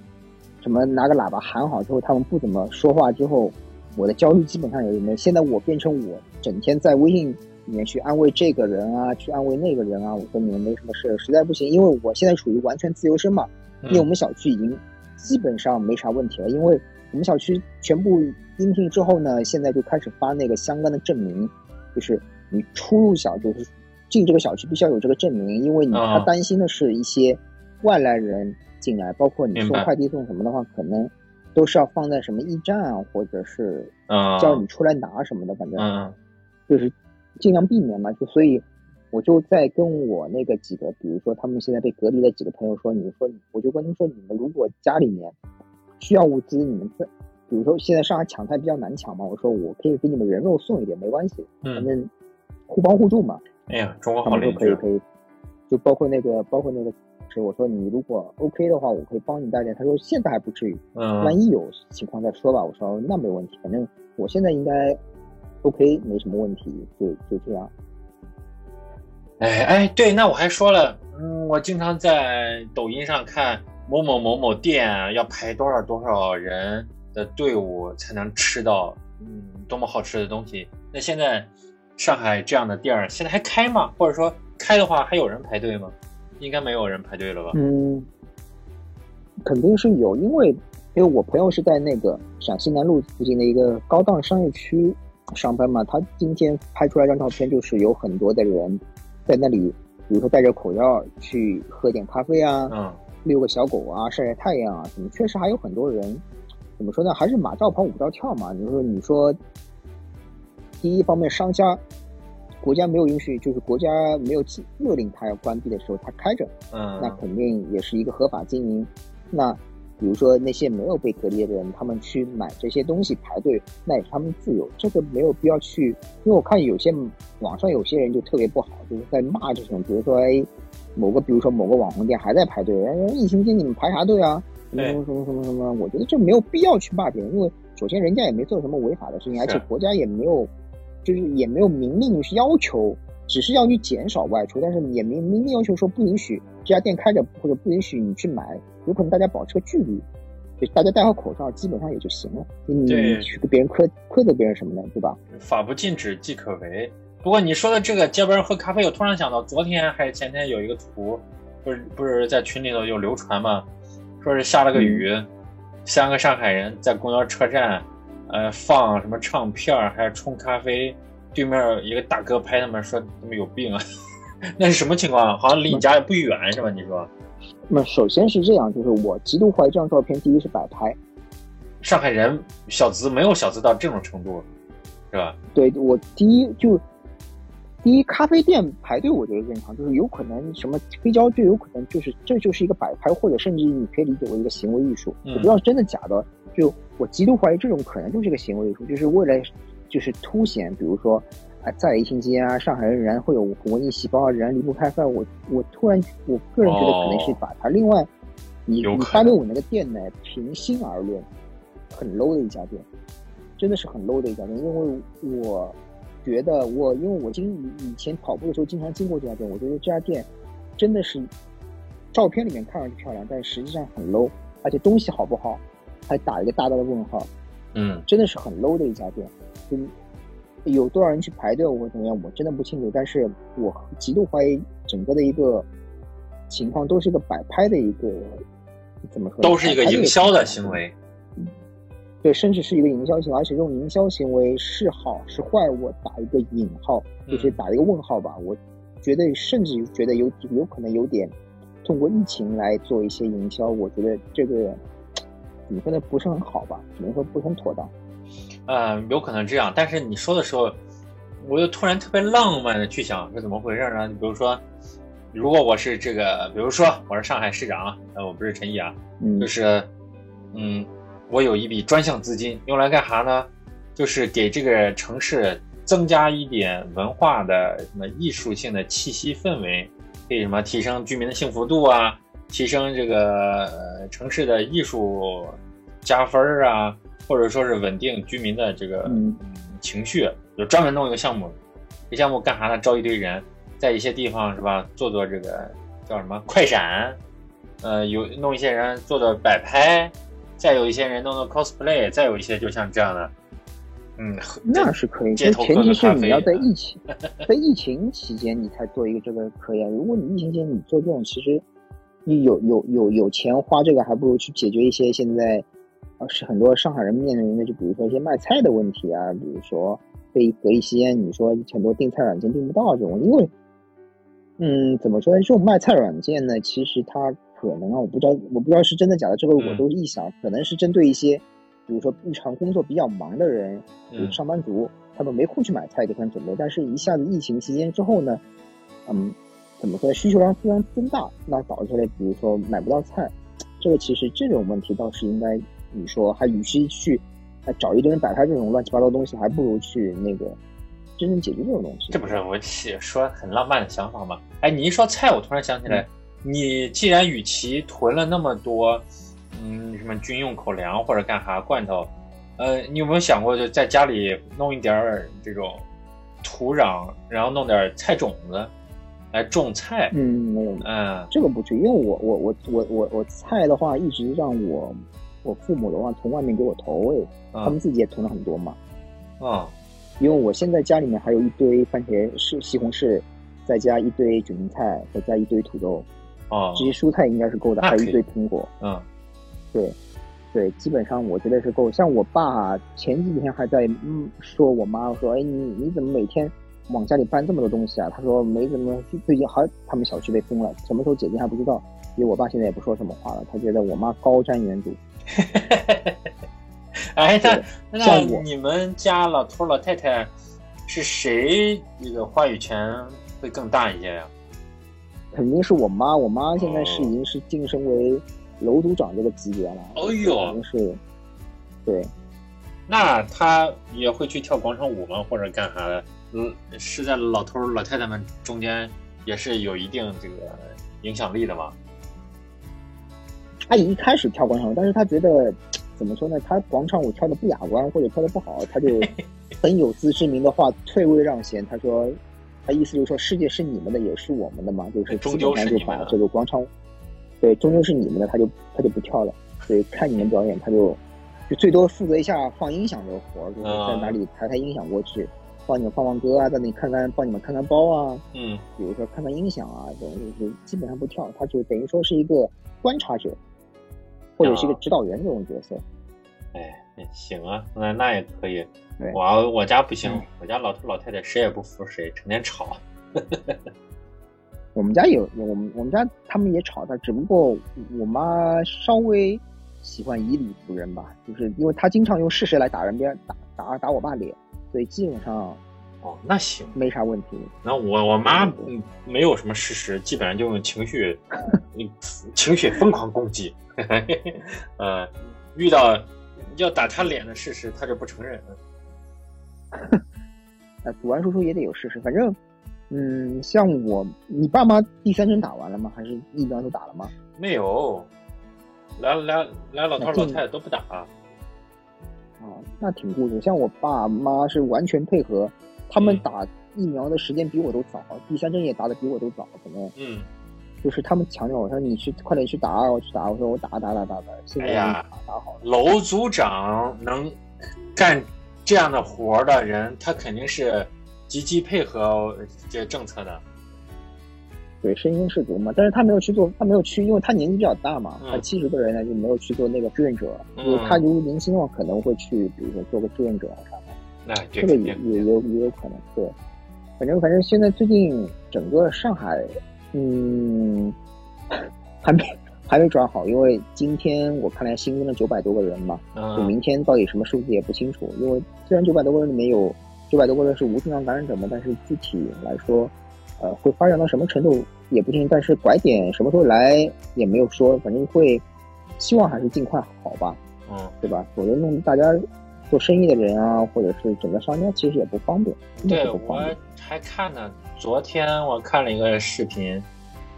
什么拿个喇叭喊好之后，他们不怎么说话之后，我的焦虑基本上也没有。现在我变成我整天在微信里面去安慰这个人啊，去安慰那个人啊，我说你们没什么事，实在不行，因为我现在属于完全自由身嘛，因为我们小区已经基本上没啥问题了，因为我们小区全部应聘之后呢，现在就开始发那个相关的证明，就是你出入小就是进这个小区必须要有这个证明，因为你啊他担心的是一些外来人进来，包括你送快递送什么的话，可能都是要放在什么驿站啊，或者是啊，叫你出来拿什么的，反正嗯就是尽量避免嘛。就所以我就在跟我那个几个，比如说他们现在被隔离的几个朋友说，你说我就跟他们说，你们如果家里面需要物资，你们在。比如说，现在上海抢菜比较难抢嘛，我说我可以给你们人肉送一点，没关系，反嗯，正互帮互助嘛。哎呀，中国好邻居，说可以可以，就包括那个包括那个是我说你如果 OK 的话，我可以帮你带点。他说现在还不至于，嗯万嗯，一有情况再说吧。我说那没问题，反正我现在应该 OK，没什么问题，就就这样。哎哎，对，那我还说了，嗯，我经常在抖音上看某某某某店要排多少多少人的队伍才能吃到，嗯，多么好吃的东西。那现在上海这样的店儿现在还开吗？或者说开的话还有人排队吗？应该没有人排队了吧？嗯，肯定是有，因为因为我朋友是在那个陕西南路附近的一个高档商业区上班嘛，他今天拍出来一张照片，就是有很多的人在那里，比如说戴着口罩去喝点咖啡啊，嗯遛个小狗啊，晒晒太阳啊，什么，确实还有很多人，怎么说呢？还是马照跑，舞照跳嘛。你说，你说，第一方面，商家国家没有允许，就是国家没有勒令它要关闭的时候，它开着，嗯那嗯肯定也是一个合法经营。那比如说那些没有被隔离的人，他们去买这些东西排队，那也是他们自由，这个没有必要去。因为我看有些网上有些人就特别不好，就是在骂这种，比如说哎，某个比如说某个网红店还在排队，哎，疫情期间你们排啥队啊？什么什么什么什么什么？我觉得这没有必要去骂别人，因为首先人家也没做什么违法的事情，而且国家也没有，就是也没有明令是要求，只是要你减少外出，但是也没明令要求说不允许这家店开着或者不允许你去买，有可能大家保持个距离，就大家戴好口罩，基本上也就行了。你去跟别人苛苛责别人什么的，对吧？法不禁止即可为。不过你说的这个街边喝咖啡，我突然想到，昨天还是前天有一个图，不是不是在群里头有流传吗？说是下了个雨，三个上海人在公交车站，呃，放什么唱片儿，还冲咖啡，对面一个大哥拍他们说他们有病啊，那是什么情况？好像离你家也不远是吧？你说那首先是这样，就是我极度怀疑这张照片，第一是摆拍，上海人小资没有小资到这种程度，是吧？对我第一就第一咖啡店排队，我觉得正常，就是有可能什么黑胶就有可能就是这就是一个摆拍，或者甚至你可以理解为一个行为艺术，嗯我不知道是真的假的。就我极度怀疑这种可能就是一个行为艺术，就是为了就是凸显，比如说啊，在疫情期间啊，上海人仍然会有文艺细胞啊，仍然离不开饭。我我突然我个人觉得可能是把它。另外，你你发给我那个店呢，平心而论，很 low 的一家店，真的是很 low 的一家店，因为我觉得我因为我经以前跑步的时候经常经过这家店，我觉得这家店真的是照片里面看上去漂亮，但实际上很 low，而且东西好不好还打一个大大的问号，嗯，真的是很 low 的一家店。嗯，有多少人去排队或者怎么样，我真的不清楚，但是我极度怀疑整个的一个情况都是一个摆拍的一个怎么说？都是一个营销的行为。对，甚至是一个营销行为，而且这种营销行为是好是坏，我打一个引号，就是嗯打一个问号吧。我觉得甚至觉得有有可能有点通过疫情来做一些营销，我觉得这个怎么说的，不是很好吧，只能说不是很妥当。呃，有可能这样。但是你说的时候，我又突然特别浪漫的去想是怎么回事呢？你比如说，如果我是这个，比如说我是上海市长，呃，我不是陈毅啊，嗯就是，嗯，我有一笔专项资金，用来干啥呢？就是给这个城市增加一点文化的什么艺术性的气息氛围，可以什么提升居民的幸福度啊，提升这个、呃、城市的艺术加分儿啊，或者说是稳定居民的这个嗯情绪，就专门弄一个项目。这项目干啥呢？招一堆人，在一些地方是吧，做做这个叫什么快闪，呃，有弄一些人做做摆拍，再有一些人弄弄 cosplay，再有一些就像这样的，嗯，那是可以，街头但前提是你要在疫情在疫情期间你才做一个这个可以啊。如果你疫情期间你做这种，其实你有有有有钱花这个，还不如去解决一些现在啊是很多上海人面临的，就比如说一些卖菜的问题啊，比如说被隔离期间你说很多订菜软件订不到这种，因为嗯怎么说呢，这种卖菜软件呢，其实它可能啊，我不知道我不知道是真的假的，这个我嗯都臆想，可能是针对一些。比如说日常工作比较忙的人，比如嗯上班族，他们没空去买菜给他们准备，但是一下子疫情期间之后呢，嗯，怎么说呢？需求量非常增大，那导致了比如说买不到菜，这个其实这种问题倒是应该你说，还与其去还找一堆人摆摊这种乱七八糟的东西，还不如去那个真正解决这种东西。这不是我起说很浪漫的想法吗？哎，你一说菜，我突然想起来，你既然与其囤了那么多，嗯，什么军用口粮或者干啥罐头，呃，你有没有想过就在家里弄一点儿这种土壤，然后弄点儿菜种子来种菜？嗯，没有，嗯这个不去，因为我我我我我我菜的话，一直让我我父母的话从外面给我投喂，他们嗯自己也囤了很多嘛。嗯因为我现在家里面还有一堆番茄是西红柿，再加一堆卷心菜，再加一堆土豆，哦这些蔬菜应该是够的，还有一堆苹果。嗯对，对，基本上我觉得是够。像我爸前几天还在嗯说我妈说，哎你你怎么每天往家里搬这么多东西啊？他说没怎么，最近好像他们小区被封了，什么时候解禁还不知道。因为我爸现在也不说什么话了，他觉得我妈高瞻远瞩。哎，那那你们家老头老太太是谁这个话语权会更大一些呀？肯定是我妈，我妈现在是哦已经是晋升为楼组长这个级别了。哦呦肯定是，对，那他也会去跳广场舞吗？或者干啥的？嗯，是在老头儿老太太们中间也是有一定这个影响力的吗？他一开始跳广场舞，但是他觉得怎么说呢？他广场舞跳的不雅观或者跳的不好，他就很有自知之明的话退位让贤。他说，他意思就是说世界是你们的，也是我们的嘛，就是基终究本上就把是你们的这个广场舞，对，终究是你们的，他就他就不跳了。所以看你们表演，他就就最多负责一下放音响这个活儿，就是啊在哪里抬抬音响过去，帮你们放放歌啊，在那里看看帮你们看看包啊，嗯，比如说看看音响啊，这种就是基本上不跳，他就等于说是一个观察者，或者是一个啊指导员这种角色。哎，行啊，那那也可以。我我家不行嗯，我家老头老太太谁也不服谁，成天吵。我们家有我们我们家他们也吵但，只不过我妈稍微喜欢以理服人吧，就是因为她经常用事实来打人，别人打打打我爸脸，所以基本上哦，那行。没啥问题。那我我妈嗯没有什么事实，基本上就用情绪，嗯情绪疯狂攻击。呃，遇到要打她脸的事实，她就不承认。呃，赌完输出也得有事实，反正。嗯，像我，你爸妈第三针打完了吗？还是疫苗都打了吗？没有，来来来，老头老太太都不打。哦，那挺固执。像我爸妈是完全配合，他们嗯打疫苗的时间比我都早，第三针也打的比我都早，可能嗯，就是他们强调我说你去快点去打，我去打，我说我打打打打打，现在哎呀打打好了。楼组长能干这样的活儿的人，他肯定是积极配合这政策的。对，身先士卒嘛，但是他没有去做，他没有去，因为他年纪比较大嘛，嗯他七十岁人呢就没有去做那个志愿者。嗯如果他如果年轻的话，可能会去，比如说做个志愿者啊啥的。那这这个也也有也有可能，对。反正反正现在最近整个上海，嗯，还没还没抓好，因为今天我看来新增了九百多个人嘛，就嗯明天到底什么数字也不清楚。因为虽然九百多个人里面有九百多个人是无症状感染者嘛，但是具体来说，呃，会发展到什么程度也不定。但是拐点什么时候来也没有说，反正会希望还是尽快好吧，嗯，对吧？否则弄得大家做生意的人啊，或者是整个商家其实也不方便，对我便。还看呢，昨天我看了一个视频，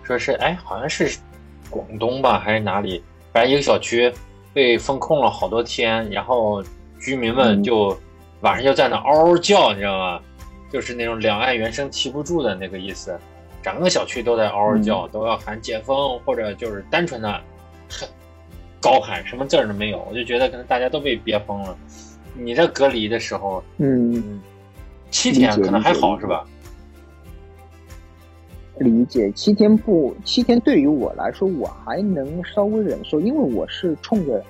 说是哎，好像是广东吧还是哪里，反正一个小区被封控了好多天，然后居民们嗯就晚上就在那嗷嗷叫，你知道吗？就是那种两岸猿声啼不住的那个意思，整个小区都在嗷嗷叫，都要喊解封，或者就是单纯的高喊，什么字儿都没有。我就觉得可能大家都被憋疯了。你在隔离的时候，嗯，嗯，七天可能还好是吧？理解七天不七天对于我来说我还能稍微忍受，因为我是冲着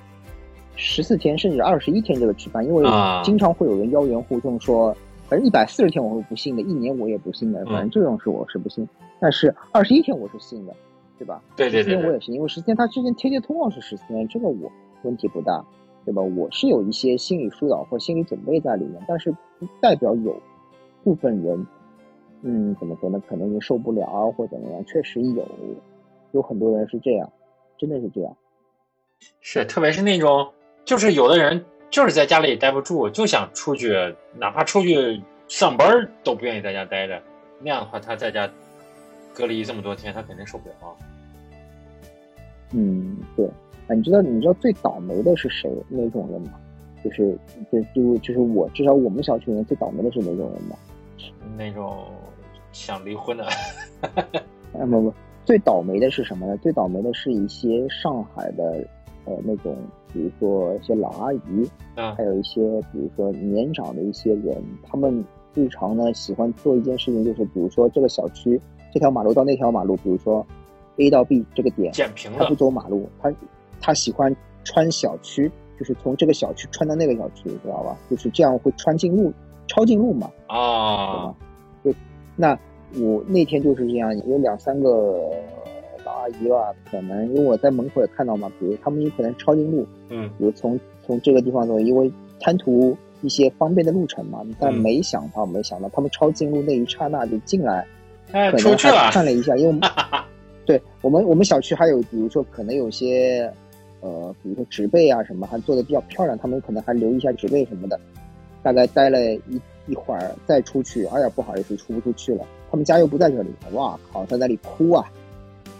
十四天甚至二十一天这个去办，因为啊经常会有人妖言惑众说，反正一百四十天我是不信的，一年我也不信的，嗯反正这种事我是不信，但是二十一天我是信的，对吧？对对对天我也是，因为十四天他之前贴贴通告是十四天，这个我问题不大，对吧？我是有一些心理疏导或心理准备在里面，但是不代表有部分人，嗯，怎么说呢？可能也受不了啊，或怎么样，确实有，有很多人是这样，真的是这样。是，特别是那种，就是有的人就是在家里待不住，就想出去，哪怕出去上班都不愿意在家待着。那样的话，他在家隔离这么多天，他肯定受不了。嗯，对。啊，你知道你知道最倒霉的是谁那种人吗？就是就就就是我，至少我们小区里面最倒霉的是哪种人吗？那种想离婚的，啊不不，最倒霉的是什么呢？最倒霉的是一些上海的呃那种，比如说一些老阿姨，啊还有一些比如说年长的一些人，他们日常呢喜欢做一件事情，就是比如说这个小区这条马路到那条马路，比如说 A 到 B 这个点，捡平了他不。走马路，他他喜欢穿小区，就是从这个小区穿到那个小区，知道吧？就是这样会穿进路，抄近路嘛。对啊吧？就那我那天就是这样，有两三个老阿姨吧，可能因为我在门口也看到嘛，比如他们有可能抄近路，嗯比如从从这个地方走，因为贪图一些方便的路程嘛，但嗯没想到没想到他们抄近路那一刹那就进来，哎，可能还出去了。看了一下，因为我们 对我们我们小区还有比如说可能有些呃，比如说植被啊什么，还做的比较漂亮，他们可能还留一下植被什么的。大概待了一一会儿再出去，哎呀不好意思出不出去了，他们家又不在这里，哇靠，在那里哭啊，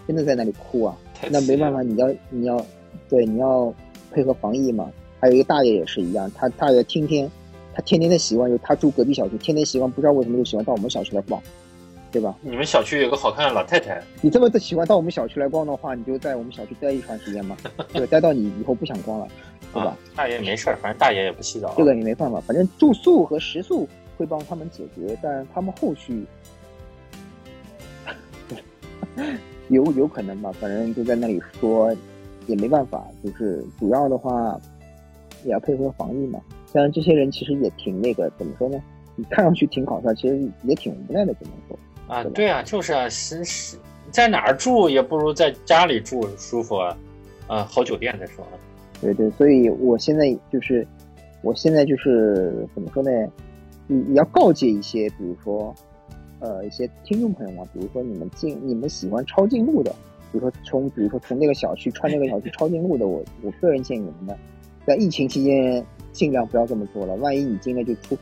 真的在那里哭啊，那没办法，你要你要对你要配合防疫嘛。还有一个大爷也是一样，他大爷天天他天天的习惯就是他住隔壁小区，天天习惯不知道为什么就喜欢到我们小区来逛，对吧？你们小区有个好看的老太太，你这么的喜欢到我们小区来逛的话，你就在我们小区待一段时间嘛，对，待到你以后不想逛了，对吧？啊，大爷没事儿，反正大爷也不洗澡。这个你没办法，反正住宿和食宿会帮他们解决，但他们后续有有可能吧，反正就在那里说也没办法，就是主要的话也要配合防疫嘛。像这些人其实也挺那个，怎么说呢？你看上去挺搞笑，其实也挺无奈的，只能说。啊，对啊，就是啊，是是，在哪儿住也不如在家里住舒服啊。啊，好酒店再说啊。对对，所以我现在就是，我现在就是怎么说呢？你你要告诫一些，比如说，呃，一些听众朋友嘛，比如说你们进你们喜欢抄近路的，比如说从比如说从那个小区穿那个小区抄近路的，我我个人建议你们呢，在疫情期间尽量不要这么做了，万一你进来就出，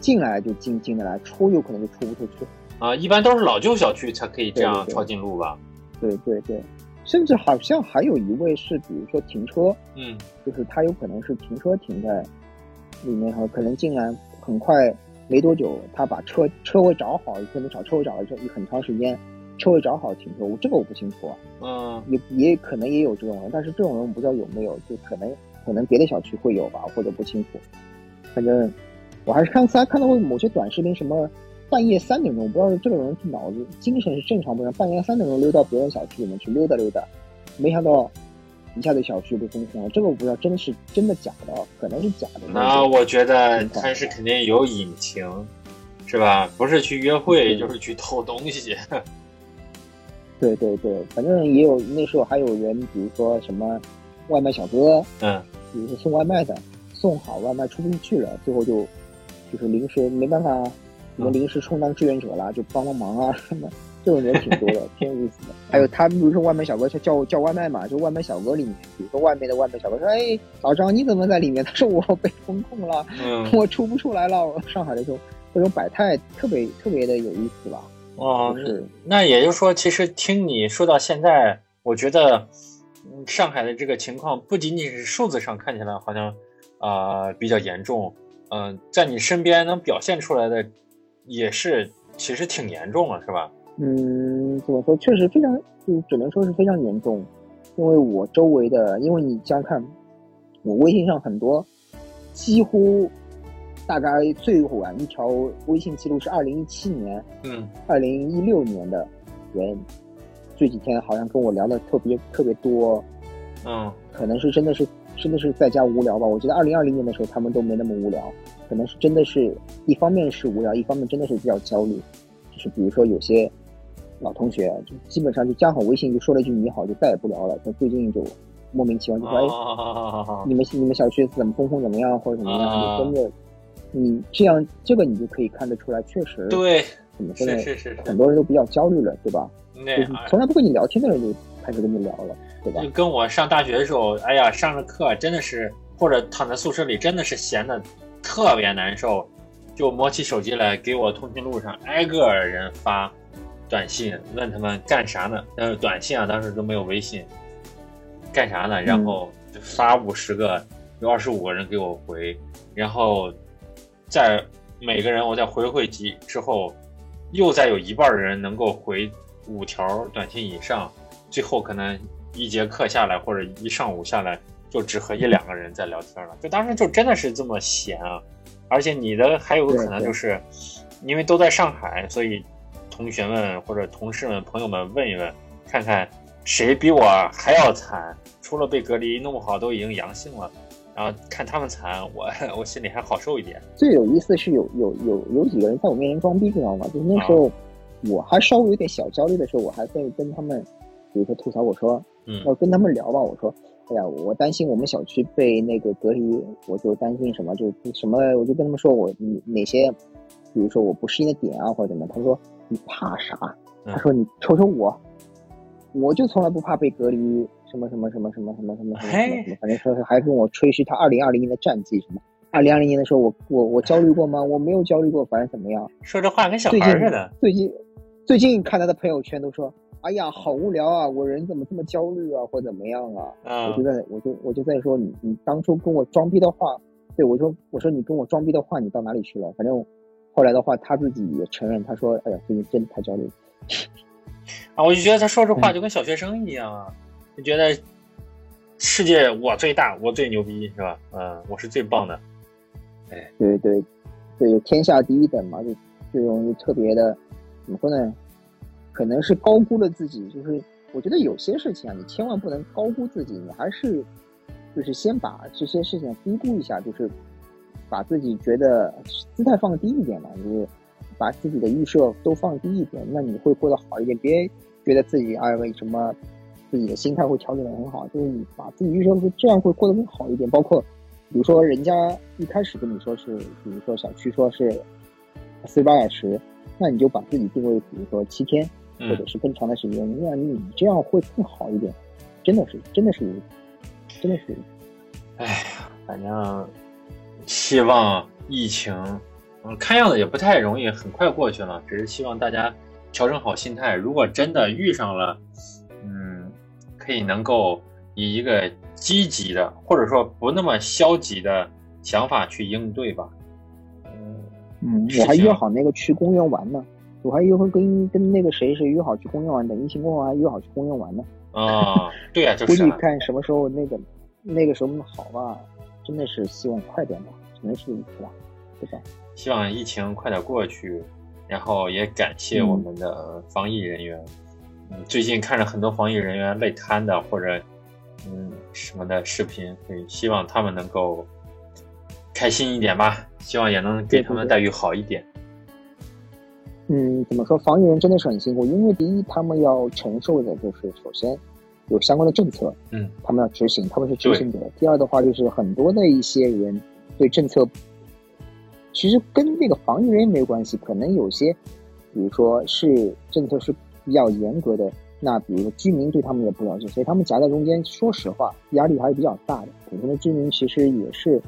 进来就进进得来，出有可能就出不出去。啊，一般都是老旧小区才可以这样抄近路吧？对对对，甚至好像还有一位是，比如说停车，嗯就是他有可能是停车停在里面哈，可能进来很快没多久，他把车车位找好，可能找车位找了这一很长时间，车位找好停车，我这个我不清楚啊，嗯。也也可能也有这种人，但是这种人我不知道有没有，就可能可能别的小区会有吧，或者不清楚，反正我还是看才看到过某些短视频，什么半夜三点钟，我不知道这个人是脑子精神是正常不正常，半夜三点钟溜到别人小区里面去溜达溜达，没想到一下子小区被封控了，这个我不知道真的是真的假的，可能是假的。那我觉得他是肯定有隐情，是吧？不是去约会，就是去偷东西。对对对，反正也有那时候还有人，比如说什么外卖小哥，嗯，比如说送外卖的，送好外卖出不去了，最后就就是临时没办法，什么临时充当志愿者啦，就帮帮忙啊什么，这种人挺多的，挺有意思的。还有他，比如说外卖小哥叫叫叫外卖嘛，就外卖小哥里面，比如说外面的外卖小哥说：“哎，老张你怎么在里面？”他说：“我被封控了，嗯，我出不出来了。”上海的这种，这种百态特别特别的有意思吧。哦，就是那也就是说，其实听你说到现在，我觉得，嗯，上海的这个情况不仅仅是数字上看起来好像啊、比较严重，嗯、在你身边能表现出来的也是其实挺严重了，是吧？嗯，怎么说？确实非常，就只能说是非常严重。因为我周围的，因为你想想看，我微信上很多，几乎大概最晚一条微信记录是二零一七年、嗯二零一六年的人，这几天好像跟我聊的特别特别多，嗯可能是真的是真的是在家无聊吧。我觉得二零二零年的时候他们都没那么无聊，可能是真的是一方面是无聊，一方面真的是比较焦虑。就是比如说有些老同学，就基本上就加好微信就说了一句你好，就再也不聊了。但最近就莫名其妙就说，哎，哦，你们你们小区怎么风控怎么样或者怎么样，啊就真的，你这样这个你就可以看得出来，确实对，怎么真的是是很多人都比较焦虑了，对吧？那就是从来不跟你聊天的人就开始跟你聊了，对吧就？跟我上大学的时候，哎呀，上着课真的是，或者躺在宿舍里，真的是闲的特别难受，就摸起手机来给我通讯录上挨个人发短信，问他们干啥呢？呃，短信啊，当时都没有微信，干啥呢？然后就发五十个，有二十五个人给我回，然后在每个人我再回回几之后，又再有一半的人能够回五条短信以上，最后可能一节课下来或者一上午下来，就只和一两个人在聊天了。就当时就真的是这么闲啊！而且你的还有个可能就是，因为都在上海，所以同学们或者同事们、朋友们问一问，看看谁比我还要惨，除了被隔离弄不好都已经阳性了，然后看他们惨，我 我心里还好受一点。最有意思是有有有有几个人在我面前装逼，知道吗？就是那时候我还稍微有点小焦虑的时候，我还在跟他们，比如说吐槽我说，嗯我跟他们聊吧，我说，哎呀，我担心我们小区被那个隔离，我就担心什么，就什么，我就跟他们说我你哪些，比如说我不适应的点啊或者怎么，他说你怕啥？嗯他说你瞅瞅我，我就从来不怕被隔离，什么什么什么什么什么什么什么什么什么，反正说是还跟我吹嘘他二零二零年的战绩什么。二零二零年的时候，我我我焦虑过吗？我没有焦虑过，反正怎么样？说这话跟小孩似的。最近最近看他的朋友圈都说，哎呀，好无聊啊，我人怎么这么焦虑啊，或怎么样啊？我就嗯，在我就我就在说你你当初跟我装逼的话，对我说我说你跟我装逼的话，你到哪里去了？反正后来的话，他自己也承认，他说，哎呀，最近真的太焦虑了。啊，我就觉得他说这嗯话就跟小学生一样啊，就觉得世界我最大，我最牛逼，是吧？嗯，我是最棒的。哎对对对，天下第一等嘛，就这种就特别的，怎么说呢？可能是高估了自己。就是我觉得有些事情啊，你千万不能高估自己，你还是就是先把这些事情低估一下，就是把自己觉得姿态放低一点嘛，就是把自己的预设都放低一点，那你会过得好一点。别觉得自己哎为什么自己的心态会调整的很好，就是你把自己预设会这样会过得更好一点，包括。比如说，人家一开始跟你说是，比如说小区说是四十八小时，那你就把自己定位，比如说七天，或者嗯，是更长的时间，那你这样会更好一点。真的是，真的是，真的是，哎呀，反正希望疫情，嗯，看样子也不太容易，很快过去了。只是希望大家调整好心态，如果真的遇上了，嗯，可以能够以一个积极的，或者说不那么消极的想法去应对吧。嗯，嗯，我还约好那个去公园玩呢，我还约会跟跟那个谁谁约好去公园玩，等疫情过后还约好去公园玩呢。啊，对呀、就估计是啊看什么时候那个那个时候好吧，真的是希望快点吧，只能是如此吧，对吧？希望疫情快点过去，然后也感谢嗯我们的防疫人员。嗯，最近看着很多防疫人员累瘫的或者嗯什么的视频，所以希望他们能够开心一点吧，希望也能给他们待遇好一点。嗯，怎么说？防疫人真的是很辛苦，因为第一，他们要承受的就是首先有相关的政策，嗯，他们要执行，他们是执行者。第二的话，就是很多的一些人对政策，其实跟那个防疫人员没有关系，可能有些，比如说是政策是比较严格的，那比如说居民对他们也不了解，所以他们夹在中间，说实话，压力还是比较大的。普通的居民其实也是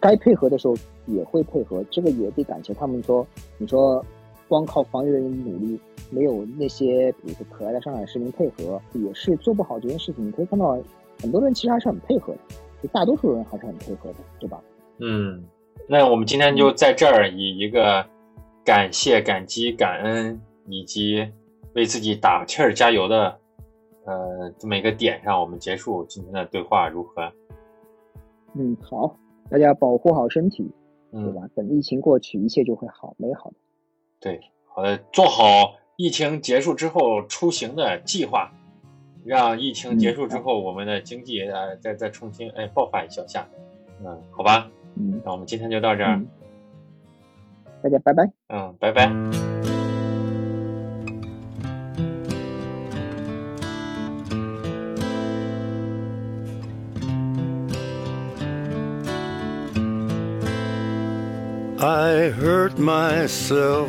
该配合的时候。也会配合，这个也得感谢他们。说，你说，光靠防疫人员努力，没有那些比如说可爱的上海市民配合，也是做不好这件事情。你可以看到，很多人其实还是很配合的，就大多数人还是很配合的，对吧？嗯，那我们今天就在这儿以一个感谢、感激、感恩以及为自己打气儿、加油的，呃，这么一个点上，我们结束今天的对话，如何？嗯，好，大家保护好身体。对吧？等疫情过去，一切就会好美好的。对，好的，做好疫情结束之后出行的计划，让疫情结束之后我们的经济呃再再重新哎爆发一小下。嗯，好吧。嗯，那我们今天就到这儿。大家拜拜。嗯，拜拜。I hurt myself